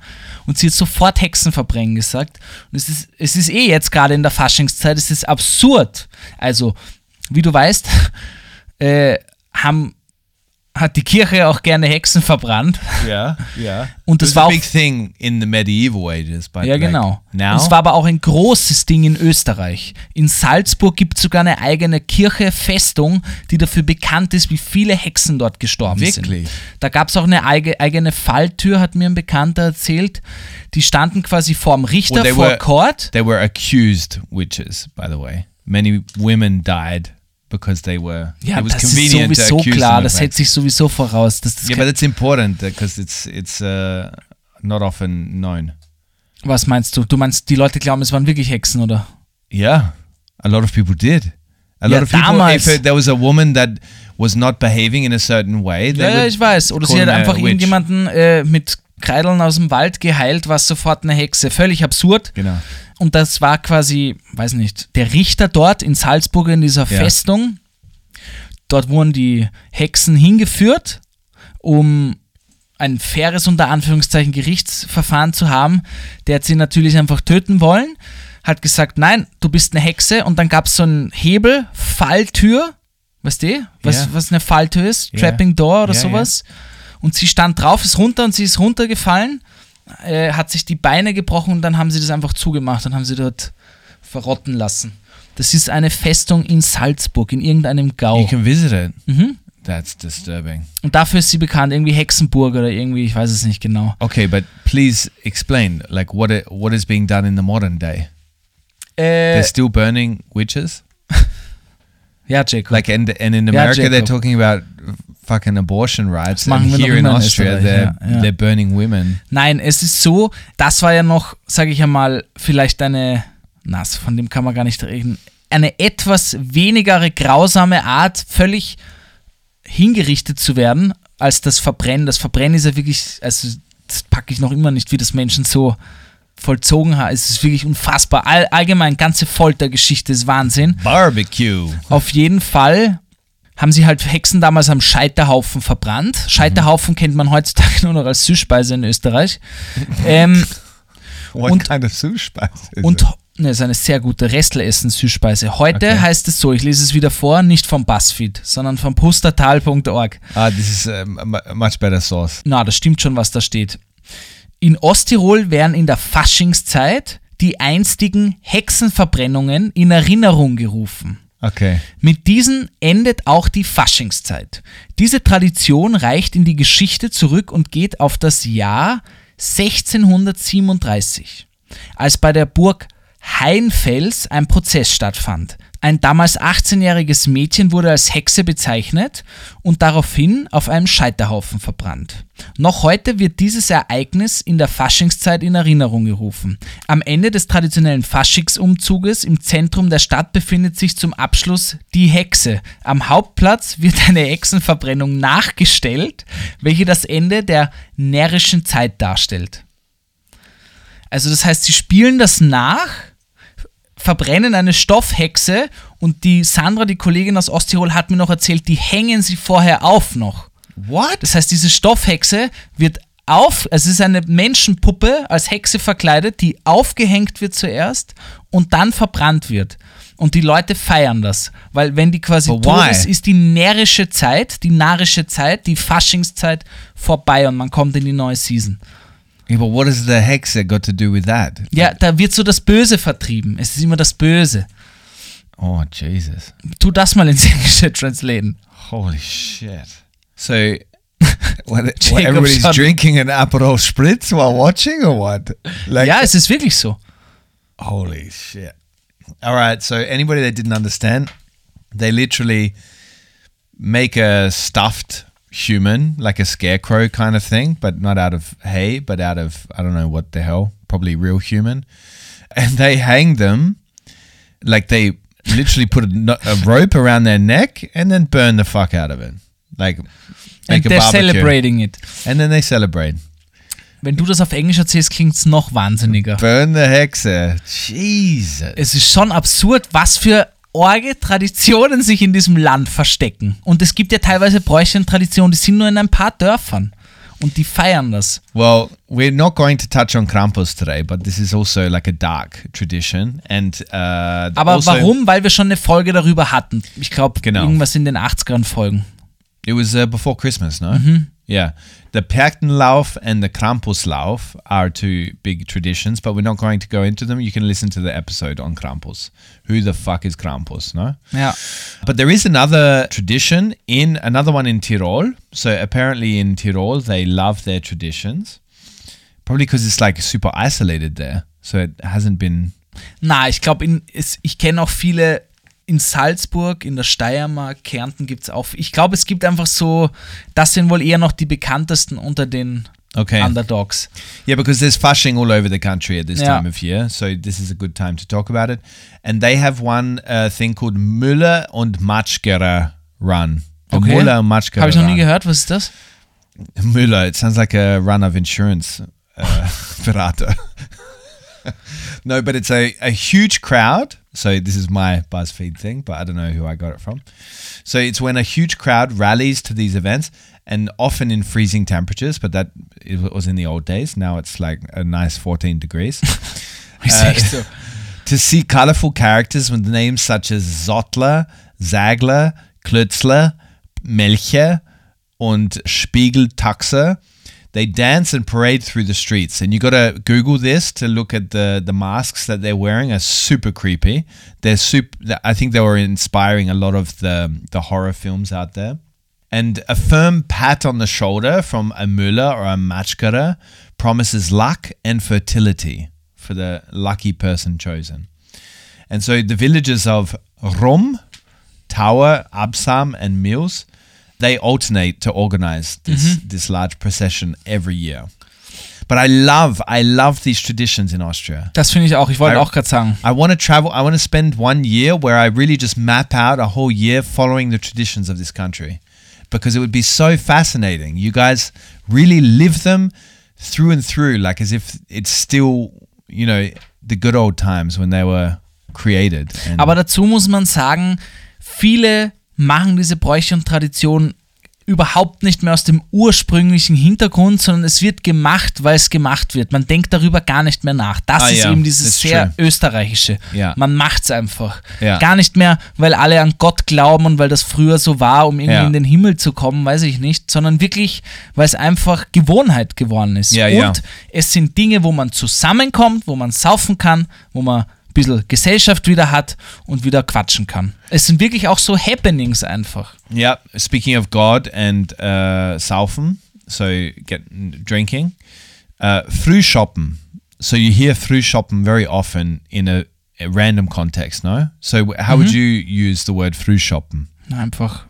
Und sie hat sofort Hexen verbrennen gesagt. Und es ist, es ist eh jetzt gerade in der Faschingszeit, es ist absurd. Also, wie du weißt, äh, haben, hat die Kirche auch gerne Hexen verbrannt. Yeah, yeah. Und das war a auch- big thing in the medieval ages, but Ja, like genau. now Und es war aber auch ein großes Ding in Österreich. In Salzburg gibt es sogar eine eigene Kirche, Festung, die dafür bekannt ist, wie viele Hexen dort gestorben Wirklich? sind. Da gab es auch eine eige, eigene Falltür, hat mir ein Bekannter erzählt. Die standen quasi vorm Richter, Well, vor were- Court. they were accused witches, by the way. Many women died because they were. Ja, it was das ist convenient to sowieso klar, das setzt sich sowieso voraus. Dass das Yeah, but it's important because it's it's uh, not often known. was meinst du? Du meinst, die Leute glauben, es waren wirklich Hexen, oder? Yeah, a lot of people did, A Ja, lot of people, damals. if there was a woman that was not behaving in a certain way, Ja, ja, ich weiß. Oder sie hat einfach irgendjemanden äh, mit Kreideln aus dem Wald geheilt, war sofort eine Hexe. Völlig absurd. Genau. Und das war quasi, weiß nicht, der Richter dort in Salzburg in dieser Ja. Festung. Dort wurden die Hexen hingeführt, um ein faires, unter Anführungszeichen, Gerichtsverfahren zu haben. Der hat sie natürlich einfach töten wollen, hat gesagt, nein, du bist eine Hexe. Und dann gab es so einen Hebel, Falltür, weißt du, was, Ja. was eine Falltür ist? Ja. Trapping Door oder Ja, sowas. Und sie stand drauf, ist runter und sie ist runtergefallen, äh, hat sich die Beine gebrochen und dann haben sie das einfach zugemacht und haben sie dort verrotten lassen. Das ist eine Festung in Salzburg, in irgendeinem You Gau. can visit it. Mhm. That's disturbing. Und dafür ist sie bekannt, irgendwie Hexenburg oder irgendwie, ich weiß es nicht genau. Okay, but please explain, like what it, what is being done in the modern day? Äh, They're still burning witches, ja, Jacob. like and and in America they're Jacob. talking about fucking abortion rights, machen wir here in in Austria Österreich, they're ja, ja. they're burning women. Nein, es ist so, das war ja noch, sage ich einmal, vielleicht eine, na, von dem kann man gar nicht reden, eine etwas wenigere grausame Art, völlig hingerichtet zu werden, als das Verbrennen. Das Verbrennen ist ja wirklich, also das packe ich noch immer nicht, wie das Menschen so vollzogen haben. Es ist wirklich unfassbar. All, allgemein, ganze Foltergeschichte ist Wahnsinn. Barbecue. Auf jeden Fall haben sie halt Hexen damals am Scheiterhaufen verbrannt. Scheiterhaufen kennt man heutzutage nur noch als Süßspeise in Österreich. ähm, What Und- soup is und ne, ist eine sehr gute Restleressen-Süßspeise. Heute Okay. heißt es so, ich lese es wieder vor, nicht vom Buzzfeed, sondern vom pustertal.org. Ah, this is a mu- much better sauce. Na, das stimmt schon, was da steht. In Osttirol werden in der Faschingszeit die einstigen Hexenverbrennungen in Erinnerung gerufen. Okay. Mit diesen endet auch die Faschingszeit. Diese Tradition reicht in die Geschichte zurück und geht auf das Jahr 1637, als bei der Burg Heinfels ein Prozess stattfand. Ein damals 18-jähriges Mädchen wurde als Hexe bezeichnet und daraufhin auf einem Scheiterhaufen verbrannt. Noch heute wird dieses Ereignis in der Faschingszeit in Erinnerung gerufen. Am Ende des traditionellen Faschingsumzuges im Zentrum der Stadt befindet sich zum Abschluss die Hexe. Am Hauptplatz wird eine Hexenverbrennung nachgestellt, welche das Ende der närrischen Zeit darstellt. Also das heißt, sie spielen das nach, verbrennen eine Stoffhexe und die Sandra, die Kollegin aus Osttirol, hat mir noch erzählt, die hängen sie vorher auf noch. What? Das heißt, diese Stoffhexe wird auf, es ist eine Menschenpuppe als Hexe verkleidet, die aufgehängt wird zuerst und dann verbrannt wird. Und die Leute feiern das, weil wenn die quasi But tot why? ist, ist die närrische Zeit, die narische Zeit, die Faschingszeit vorbei und man kommt in die neue Season. But what has the hexa got to do with that? Ja, da wird so das Böse vertrieben. Es ist immer das Böse. Oh Jesus. Tu das mal ins Englische translaten. Holy shit. So, what Jacob everybody's drinking an Aperol Spritz while watching or what? Like, Ja, es ist wirklich so. holy shit. All right, so anybody that didn't understand, they literally make a stuffed human, like a scarecrow kind of thing, but not out of hay, but out of, I don't know what the hell, probably real human. And they hang them, like they literally put a, a rope around their neck and then burn the fuck out of it. Like, And they're barbecue. celebrating it. And then they celebrate. Wenn du das auf Englisch erzählst, klingt es noch wahnsinniger. Burn the hexa. Jesus. Es ist schon absurd, was für orge Traditionen sich in diesem Land verstecken. Und es gibt ja teilweise Bräuche und Traditionen, die sind nur in ein paar Dörfern. Und die feiern das. Well, we're not going to touch on Krampus today, but this is also like a dark tradition. And uh, Aber also, warum? Weil wir schon eine Folge darüber hatten. Ich glaube, Genau. irgendwas in den 80ern Folgen. It was uh, before Christmas, no? Mm-hmm. Yeah. The Perkenlauf and the Krampuslauf are two big traditions, but we're not going to go into them. You can listen to the episode on Krampus. Who the fuck is Krampus, no? Ja. But there is another tradition in another one in Tirol. So apparently in Tirol they love their traditions. Probably because it's like super isolated there. So it hasn't been Na, ich glaube, ich kenne auch viele in Salzburg, in der Steiermark, Kärnten gibt es auch. Ich glaube, es gibt einfach so, das sind wohl eher noch die bekanntesten unter den Okay. Underdogs. Yeah, because there's Fasching all over the country at this Yeah. time of year, so this is a good time to talk about it. And they have one uh, thing called Müller und Matschgerer Run. The Okay. Müller und Matschgerer Habe ich noch nie gehört. Was ist das? Müller. It sounds like a run of insurance uh, berater. no, but it's a, a huge crowd. So this is my BuzzFeed thing, but I don't know who I got it from. So it's when a huge crowd rallies to these events, and often in freezing temperatures. But that it was in the old days. Now it's like a nice 14 degrees. Äh, so. to see colorful characters with names such as Zottler, Zagler, Klötzler, Melcher, und Spiegeltaxe. They dance and parade through the streets, and you got to Google this to look at the the masks that they're wearing. Are super creepy. They're super. I think they were inspiring a lot of the the horror films out there. And a firm pat on the shoulder from a Müller or a Matschkara promises luck and fertility for the lucky person chosen. And so the villages of Rom, Tower, Absam, and Mills, they alternate to organize this, mm-hmm. this large procession every year. But I love, I love these traditions in Austria. Das finde ich auch. Ich wollte I- auch gerade sagen. I want to travel, I want to spend one year where I really just map out a whole year following the traditions of this country because it would be so fascinating. You guys really live them through and through, like as if it's still, you know, the good old times when they were created. Aber dazu muss man sagen, viele machen diese Bräuche und Traditionen überhaupt nicht mehr aus dem ursprünglichen Hintergrund, sondern es wird gemacht, weil es gemacht wird. Man denkt darüber gar nicht mehr nach. Das Ah, ist ja, eben dieses sehr true. österreichische. Ja. Man macht es einfach. Ja. Gar nicht mehr, weil alle an Gott glauben und weil das früher so war, um irgendwie in den Himmel zu kommen, weiß ich nicht, sondern wirklich, weil es einfach Gewohnheit geworden ist. Und es sind Dinge, wo man zusammenkommt, wo man saufen kann, wo man bisschen Gesellschaft wieder hat und wieder quatschen kann. Es sind wirklich auch so Happenings einfach. Yeah, speaking of God and uh, saufen, so get drinking, uh, frühshoppen. So you hear frühshoppen very often in a, a random context, no? So how would you use the word frühshoppen? Einfach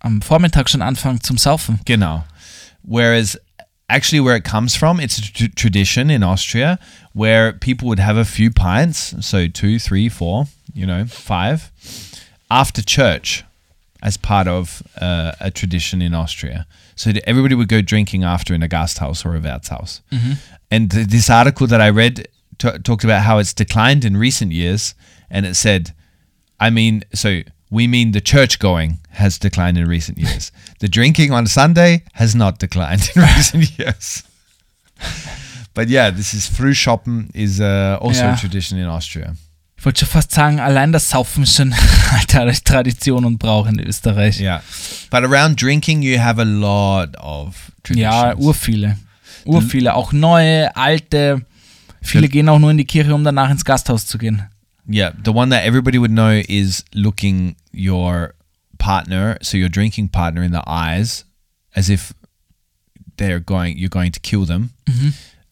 am Vormittag schon anfangen zum Saufen. Genau. Whereas actually where it comes from, it's a tr- tradition in Austria where people would have a few pints, so two, three, four, you know, five, after church as part of uh, a tradition in Austria. So everybody would go drinking after in a Gasthaus or a Wirtshaus. And th- this article that I read t- talked about how it's declined in recent years, and it said, I mean, so we mean the church going has declined in recent years. the drinking on Sunday has not declined in recent years. But yeah, this is Frühshoppen is uh, also Ja. a tradition in Austria. Ich wollte schon fast sagen, allein das Saufen ist schon alte Tradition und Brauch in Österreich. Yeah. But around drinking, you have a lot of traditions. Ja, urviele. Urviele. Auch neue, alte. Viele Ja. gehen auch nur in die Kirche, um danach ins Gasthaus zu gehen. Yeah, the one that everybody would know is looking your partner, so your drinking partner, in the eyes, as if they're going, you're going to kill them,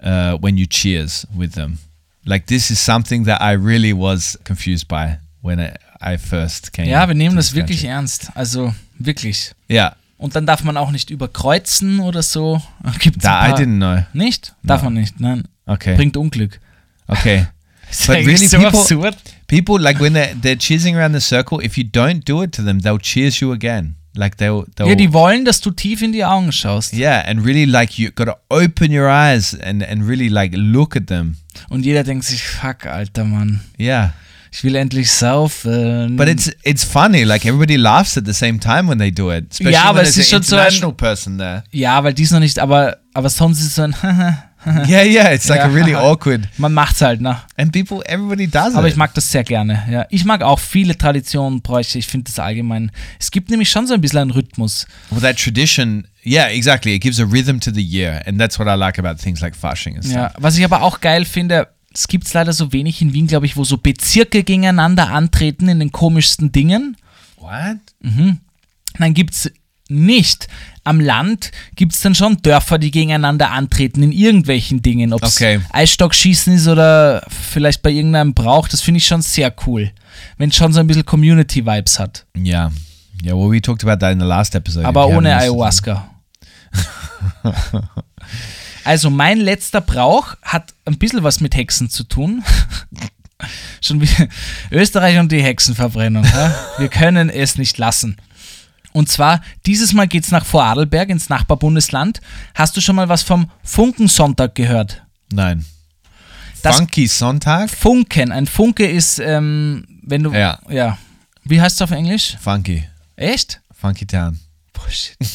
uh, when you cheers with them. Like this is something that I really was confused by when I, I first came. Ja, wir nehmen das wirklich country. ernst. Also wirklich. Yeah, Und dann darf man auch nicht überkreuzen oder so. Gibt's ein I didn't know. Nicht? Darf No. man nicht, nein. Okay, Bringt Unglück. okay. Ist But eigentlich really, so people- absurd. People like when they're they're cheersing around the circle. If you don't do it to them, they'll cheers you again. Like they'll they'll Ja, die wollen, dass du tief in die Augen schaust. Yeah, and really like you got to open your eyes and and really like look at them. Und jeder denkt sich, fuck, alter Mann. Yeah. Ich will endlich saufen. But it's it's funny. Like everybody laughs at the same time when they do it. Especially Ja, aber when es ist schon so ein- person there. Ja, weil die ist noch nicht, aber, aber sonst ist es so ein, Yeah, yeah. It's like Ja. really awkward. man macht's halt, ne? And people, everybody does Aber it. ich mag das sehr gerne, ja. Ich mag auch viele Traditionen, Bräuche. Ich finde das allgemein. Es gibt nämlich schon so ein bisschen einen Rhythmus. well, that tradition. Yeah, exactly. It gives a rhythm to the year, and that's what I like about things like Fasching and stuff. Ja, was ich aber auch geil finde, es gibt es leider so wenig in Wien, glaube ich, wo so Bezirke gegeneinander antreten in den komischsten Dingen. What? Dann gibt es nicht. Am Land gibt es dann schon Dörfer, die gegeneinander antreten in irgendwelchen Dingen. Ob es Okay. Eisstockschießen ist oder vielleicht bei irgendeinem Brauch. Das finde ich schon sehr cool. Wenn es schon so ein bisschen Community-Vibes hat. Yeah. Yeah. Well, we talked about that in the last episode. Aber ohne. Ayahuasca. Also mein letzter Brauch hat ein bisschen was mit Hexen zu tun. Schon wie Österreich und die Hexenverbrennung. Ja? Wir können es nicht lassen. Und zwar, dieses Mal geht es nach Vorarlberg ins Nachbarbundesland. Hast du schon mal was vom Funkensonntag gehört? Nein. Das- Funky Sonntag? Funken. Ein Funke ist, ähm, wenn du. Ja. ja. Wie heißt es auf Englisch? Funky. Echt? Funky Town. Bullshit.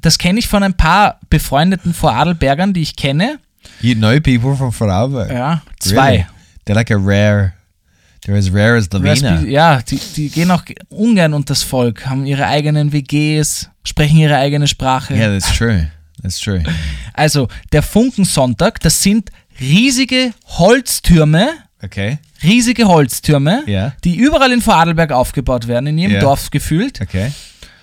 Das kenne ich von ein paar befreundeten Vorarlbergern, die ich kenne. You know people from Vorarlberg? Ja, zwei. Really? They're like a rare, they're as rare as Lavina. Raspi- Ja, die, die gehen auch ungern unter das Volk, haben ihre eigenen WGs, sprechen ihre eigene Sprache. Yeah, that's true. That's true. Also, der Funkensonntag, das sind riesige Holztürme, Okay. riesige Holztürme, Ja. die überall in Vorarlberg aufgebaut werden, in jedem Ja. Dorf gefühlt, Okay.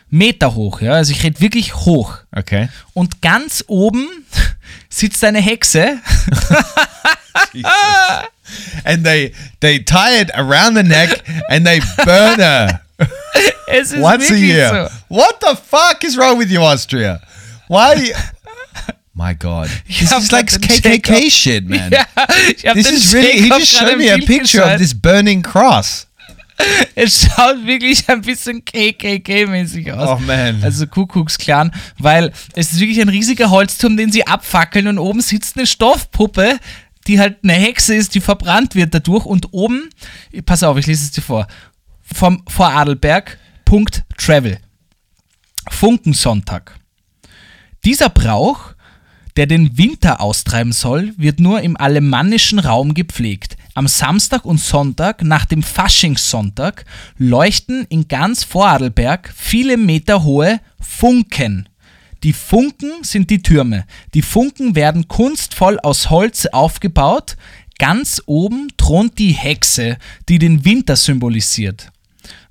Meter hoch, ja, also ich rede wirklich hoch. Okay. Und ganz oben sitzt eine Hexe, And they they tie it around the neck and they burn her once a year. so. What the fuck is wrong with you, Austria? Why? My God, this is like KKK shit, man. Hab This is really. He just showed me a picture of this burning cross. Es schaut wirklich ein bisschen KKK-mäßig aus. Oh, man. Also Kuckucksklan, weil es ist wirklich ein riesiger Holzturm, den sie abfackeln und oben sitzt eine Stoffpuppe, die halt eine Hexe ist, die verbrannt wird dadurch und oben, pass auf, ich lese es dir vor, vom Vorarlberg.travel. Funkensonntag. Dieser Brauch, der den Winter austreiben soll, wird nur im alemannischen Raum gepflegt. Am Samstag und Sonntag nach dem Faschingssonntag leuchten in ganz Vorarlberg viele Meter hohe Funken. Die Funken sind die Türme. Die Funken werden kunstvoll aus Holz aufgebaut. Ganz oben thront die Hexe, die den Winter symbolisiert.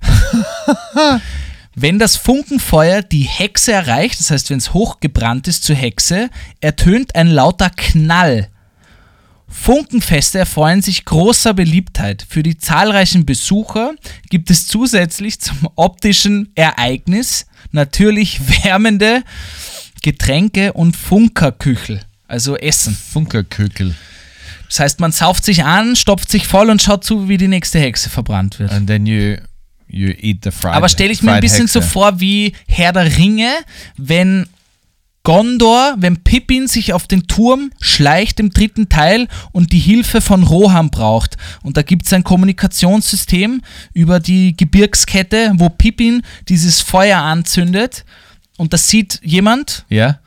Wenn das Funkenfeuer die Hexe erreicht, das heißt, wenn es hochgebrannt ist zur Hexe, ertönt ein lauter Knall. Funkenfeste erfreuen sich großer Beliebtheit. Für die zahlreichen Besucher gibt es zusätzlich zum optischen Ereignis natürlich wärmende Getränke und Funkerküchel, also Essen. Funkerkükel. Das heißt, man sauft sich an, stopft sich voll und schaut zu, wie die nächste Hexe verbrannt wird. And then you you eat the fried. Aber stelle ich mir ein bisschen so Hexe. vor wie Herr der Ringe, wenn Gondor, wenn Pippin sich auf den Turm schleicht im dritten Teil und die Hilfe von Rohan braucht. Und da gibt es ein Kommunikationssystem über die Gebirgskette, wo Pippin dieses Feuer anzündet. Und das sieht jemand Yeah.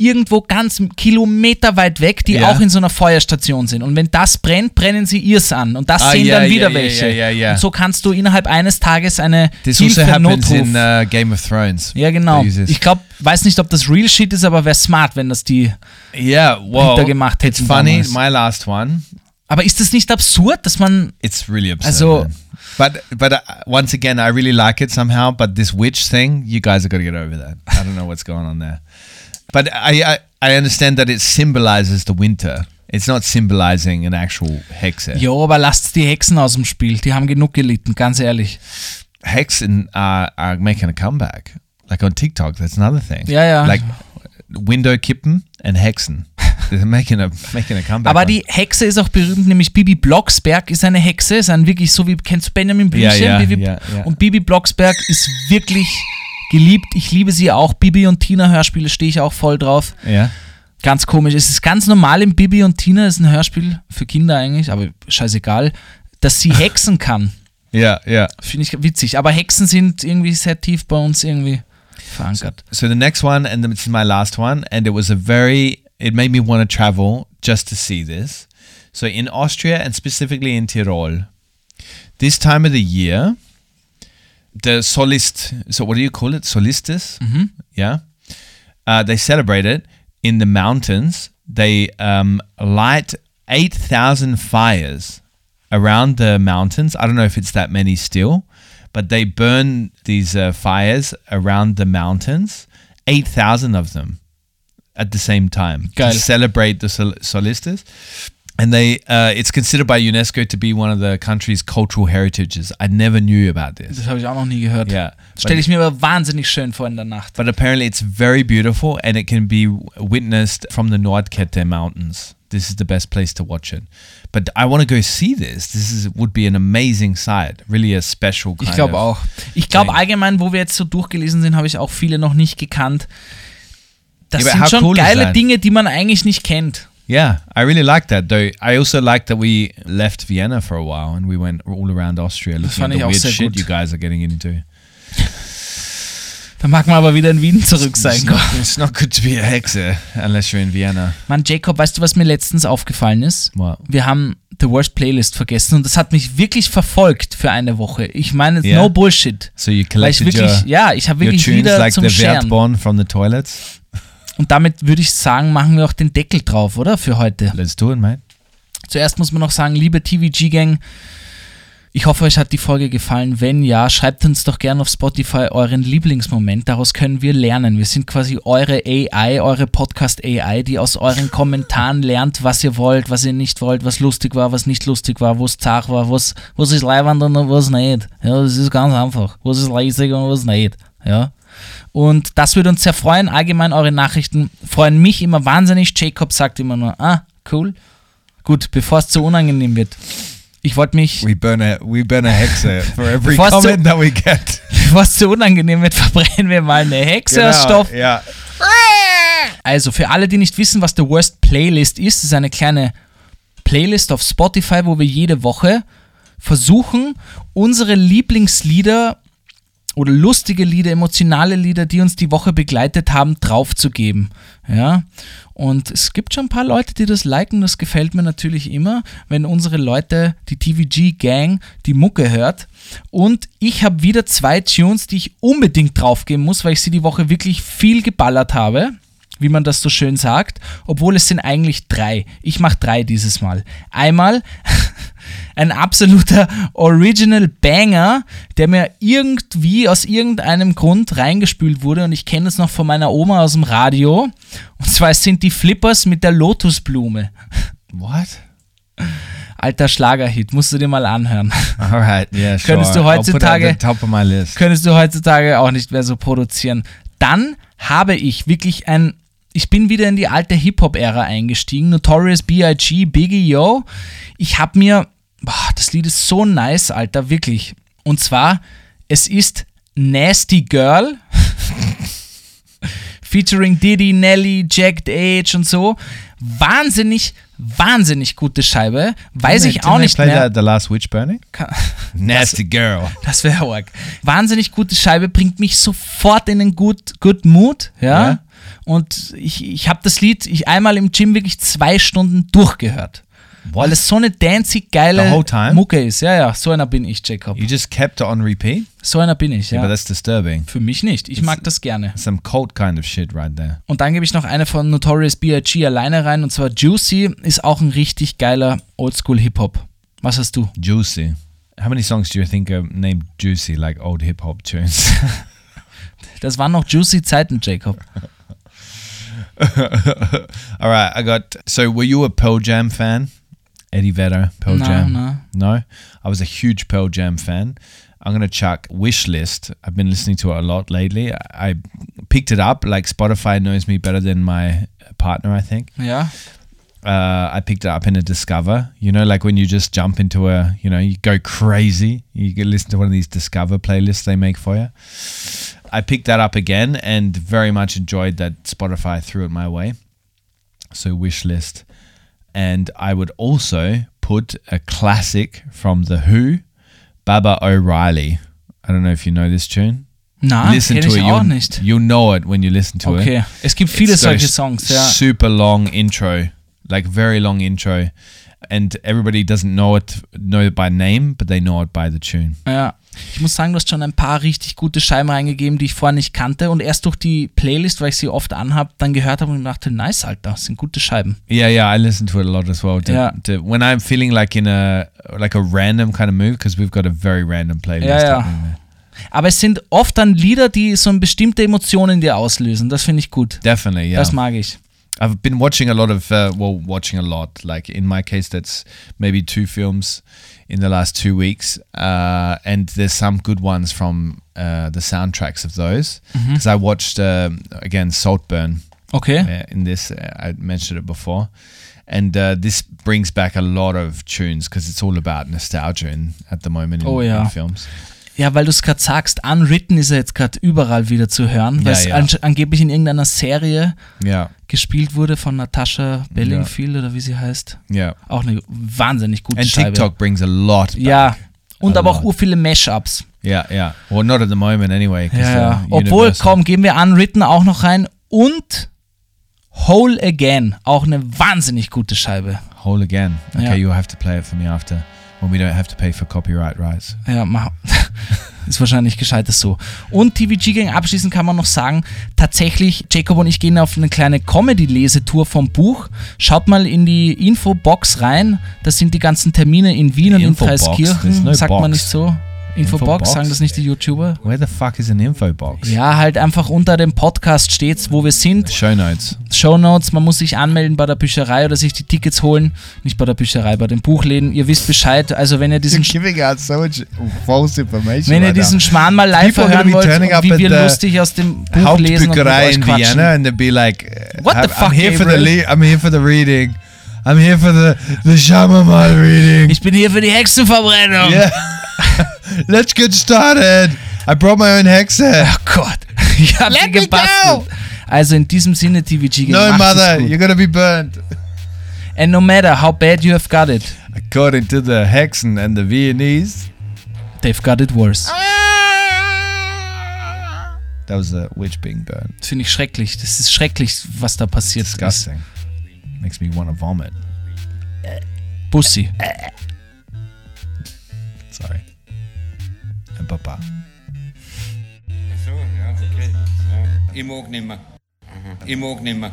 Irgendwo ganz kilometerweit weg, die Ja. auch in so einer Feuerstation sind. Und wenn das brennt, brennen sie ihrs an. Und das Ah, sehen ja, dann wieder ja, welche. Und so kannst du innerhalb eines Tages eine This Hilfe also Notruf. in uh, Game of Thrones. ja, genau. Ich glaube, weiß nicht, ob das Real Shit ist, aber wäre smart, wenn das die. Yeah, well, Hinter gemacht it's hätten funny. damals. My last one, Aber ist das nicht absurd, dass man. it's really absurd. Also- man. but but uh, once again, I really like it somehow. But this witch thing, you guys are got to get over that. I don't know what's going on there. But I, I I understand that it symbolizes the winter. It's not symbolizing an actual hexe. Jo, aber lasst die Hexen aus dem Spiel. Die haben genug gelitten, ganz ehrlich. Hexen are, are making a comeback. Like on TikTok, that's another thing. Ja, ja. Like window kippen and hexen. They're making a making a comeback. Aber die Hexe ist auch berühmt, nämlich Bibi Blocksberg ist eine Hexe, ist ein wirklich so wie, kennst du Benjamin Blümchen? Ja, ja, Bibi, ja, ja. Und Bibi Blocksberg ist wirklich geliebt. Ich liebe sie auch. Bibi und Tina Hörspiele stehe ich auch voll drauf. yeah. Ganz komisch. Es ist ganz normal im Bibi und Tina, ist ein Hörspiel für Kinder eigentlich, aber scheißegal, dass sie hexen kann. Yeah, yeah. Finde ich witzig. Aber Hexen sind irgendwie sehr tief bei uns irgendwie verankert. So the next one, and this is my last one, and it was a very, it made me want to travel just to see this. So in Austria and specifically in Tyrol, this time of the year, the Solist, so what do you call it? Solistis? Mm-hmm. Yeah. Uh, they celebrate it in the mountains. They um, light 8,000 fires around the mountains. I don't know if it's that many still, but they burn these uh, fires around the mountains, 8,000 of them at the same time Geil. to celebrate the sol-. And they, uh, it's considered by UNESCO to be one of the country's cultural heritages. I never knew about this. Das habe ich auch noch nie gehört. Yeah. Stelle But, ich mir aber wahnsinnig schön vor in der Nacht. but apparently it's very beautiful and it can be witnessed from the Nordkette Mountains. This is the best place to watch it. But I want to go see this. This is would be an amazing sight. Really a special kind Ich glaube auch. Ich glaube allgemein, wo wir jetzt so durchgelesen sind, habe ich auch viele noch nicht gekannt. Das Ja, sind schon cool geile that? Dinge, die man eigentlich nicht kennt. Yeah, I really like that though. I also like that we left Vienna for a while and we went all around Austria looking at the weird shit gut. you guys are getting into. Da mag man aber wieder in Wien zurück sein. It's not, it's not good to be a hexer unless you're in Vienna. Mann, Jacob, weißt du, was mir letztens aufgefallen ist? What? Wir haben The Worst Playlist vergessen und das hat mich wirklich verfolgt für eine Woche. Ich meine, Yeah. no Bullshit. So you Weil ich collected wirklich, your, ja, ich habe your wirklich tunes wieder like zum the Scheren. From the toilets? Und damit würde ich sagen, machen wir auch den Deckel drauf, oder? Für heute. Let's do it, mate. Zuerst muss man noch sagen, liebe TVG-Gang, ich hoffe, euch hat die Folge gefallen. Wenn ja, schreibt uns doch gerne auf Spotify euren Lieblingsmoment. Daraus können wir lernen. Wir sind quasi eure AI, eure Podcast-AI, die aus euren Kommentaren lernt, was ihr wollt, was ihr nicht wollt, was lustig war, was nicht lustig war, wo es zart war, was, was ist leibend und was nicht. Ja, das ist ganz einfach. Was ist lässig und was nicht. Ja. Und das würde uns sehr freuen. Allgemein eure Nachrichten freuen mich immer wahnsinnig. Jacob sagt immer nur, ah, cool. Gut, bevor es zu unangenehm wird. Ich wollte mich, We burn a we burn a hexer for every Bevor es zu- comment that we get. bevor es zu unangenehm wird, verbrennen wir mal eine Hexe aus Stoff. Yeah. Also für alle, die nicht wissen, was The Worst Playlist ist, ist eine kleine Playlist auf Spotify, wo wir jede Woche versuchen, unsere Lieblingslieder oder lustige Lieder, emotionale Lieder, die uns die Woche begleitet haben, draufzugeben. Ja. Und es gibt schon ein paar Leute, die das liken. Das gefällt mir natürlich immer, wenn unsere Leute, die TVG-Gang, die Mucke hört. Und ich habe wieder zwei Tunes, die ich unbedingt draufgeben muss, weil ich sie die Woche wirklich viel geballert habe wie man das so schön sagt, obwohl es sind eigentlich drei. Ich mache drei dieses Mal. Einmal ein absoluter Original Banger, der mir irgendwie aus irgendeinem Grund reingespült wurde und ich kenne es noch von meiner Oma aus dem Radio. Und zwar sind die Flippers mit der Lotusblume. What? Alter Schlagerhit, musst du dir mal anhören. All right. Yeah, sure. Könntest du heutzutage- könntest du heutzutage auch nicht mehr so produzieren. Dann habe ich wirklich ein, ich bin wieder in die alte Hip-Hop-Ära eingestiegen. Notorious B.I.G., Biggie Yo. Ich habe mir, boah, das Lied ist so nice, Alter, wirklich. Und zwar, es ist Nasty Girl. Featuring Diddy, Nelly, Jacked Age und so. Wahnsinnig, wahnsinnig gute Scheibe. Weiß ich Didn't auch they nicht play mehr. at the last witch burning? Nasty girl. Das wäre arg. Wahnsinnig gute Scheibe, bringt mich sofort in einen good, good Mood, ja. Ja. Und ich, ich habe das Lied ich einmal im Gym wirklich zwei Stunden durchgehört. Weil es so eine danzig geile? Mucke ist. Ja, ja, so einer bin ich, Jacob. You just kept it on repeat? So einer bin ich, Yeah, ja. but that's disturbing. Für mich nicht. Ich mag das gerne. Some cult kind of shit right there. Und dann gebe ich noch eine von Notorious B.I.G. alleine rein und zwar Juicy ist auch ein richtig geiler Oldschool-Hip-Hop. Was hast du? Juicy. How many songs do you think are named Juicy, like old hip hop tunes? Das waren noch Juicy Zeiten, Jacob. All right, I got. So, were you a Pearl Jam fan? Eddie Vedder, Pearl No, Jam. no. No, I was a huge Pearl Jam fan. I'm gonna chuck Wish List. I've been listening to it a lot lately. I, picked it up. Like Spotify knows me better than my partner, I think. Yeah. uh, I picked it up in a Discover. You know, like when you just jump into a, you know, you go crazy. You can listen to one of these Discover playlists they make for you. I picked that up again and very much enjoyed that Spotify threw it my way. So wish list, and I would also put a classic from the Who, Baba O'Reilly. I don't know if you know this tune. Na, listen to it. You'll, you'll know it when you listen to it. Okay. Es gibt viele It's solche Songs, ja. Super long intro, like very long intro, and everybody doesn't know it know it by name, but they know it by the tune. Ja. Ich muss sagen, du hast schon ein paar richtig gute Scheiben reingegeben, die ich vorher nicht kannte und erst durch die Playlist, weil ich sie oft anhab, dann gehört habe und dachte, nice, Alter, das sind gute Scheiben. Yeah, yeah, I listen to it a lot as well. To, Yeah. to- when I'm feeling like in a like a random kind of mood, because we've got a very random playlist. Happening there. Aber es sind oft dann Lieder, die so eine bestimmte Emotion in dir auslösen. Das finde ich gut. Definitely, yeah. Das mag ich. I've been watching a lot of, uh, well, watching a lot. Like in my case, that's maybe two films in the last two weeks, uh, and there's some good ones from uh, the soundtracks of those. Because I watched um, again Saltburn Okay. uh, in this. Uh, I mentioned it before, and uh, this brings back a lot of tunes because it's all about nostalgia in, at the moment in, Oh, in films. Ja, weil du es gerade sagst, Unwritten ist ja jetzt gerade überall wieder zu hören, weil Ja, es ja. ange- angeblich in irgendeiner Serie Yeah, gespielt wurde von Natascha Bellingfield oder wie sie heißt. yeah. Auch eine wahnsinnig gute And Scheibe. TikTok brings a lot. Back. Ja. Und A aber auch lot. ur viele Mashups. Yeah, yeah. Well, not at the moment anyway. Ja, ja. Obwohl, komm, gehen wir Unwritten auch noch rein. Und Whole Again, auch eine wahnsinnig gute Scheibe. Whole again. Okay, you'll have to play it for me after when we don't have to pay for copyright rights. Ja, ist wahrscheinlich gescheites so. Und TVG Gang abschließend kann man noch sagen, tatsächlich, Jacob und ich gehen auf eine kleine Comedy-Lesetour vom Buch. Schaut mal in die Infobox rein. Das sind die ganzen Termine in Wien und in Infobox? Dreiskirchen. Sagt man box. nicht so? Infobox, Infobox? sagen das nicht die YouTuber? Where the fuck is an info box? Ja, halt einfach unter dem Podcast steht's, wo wir sind. Show notes. Shownotes, man muss sich anmelden bei der Bücherei oder sich die Tickets holen. Nicht bei der Bücherei, bei den Buchläden. Ihr wisst Bescheid. Also wenn ihr diesen, so much false information. wenn ihr diesen Schmarrn mal live hören wollt, wie wir lustig aus dem Buch lesen und mit euch in. Vienna, and they'd be like, What the I'm- fuck, I'm here for the I'm here for the reading. I'm here for the the Shamamal reading. Ich bin hier für die Hexenverbrennung. Yeah. Let's get started. I brought my own hexe. Oh Gott. Ich hab Let sie me gebastelt. go. Also in diesem Sinne, TVG No, mother, gut. you're gonna be burnt. And no matter how bad you have got it, According to the Hexen and the Viennese. they've got it worse. That was a witch being burned. Das finde ich schrecklich. Das ist schrecklich, was da passiert ist. Disgusting. Makes me want to vomit. Pussy. Sorry. And Papa. So, ja, okay. Ja. Ich mag nimmer. Mag nimmer.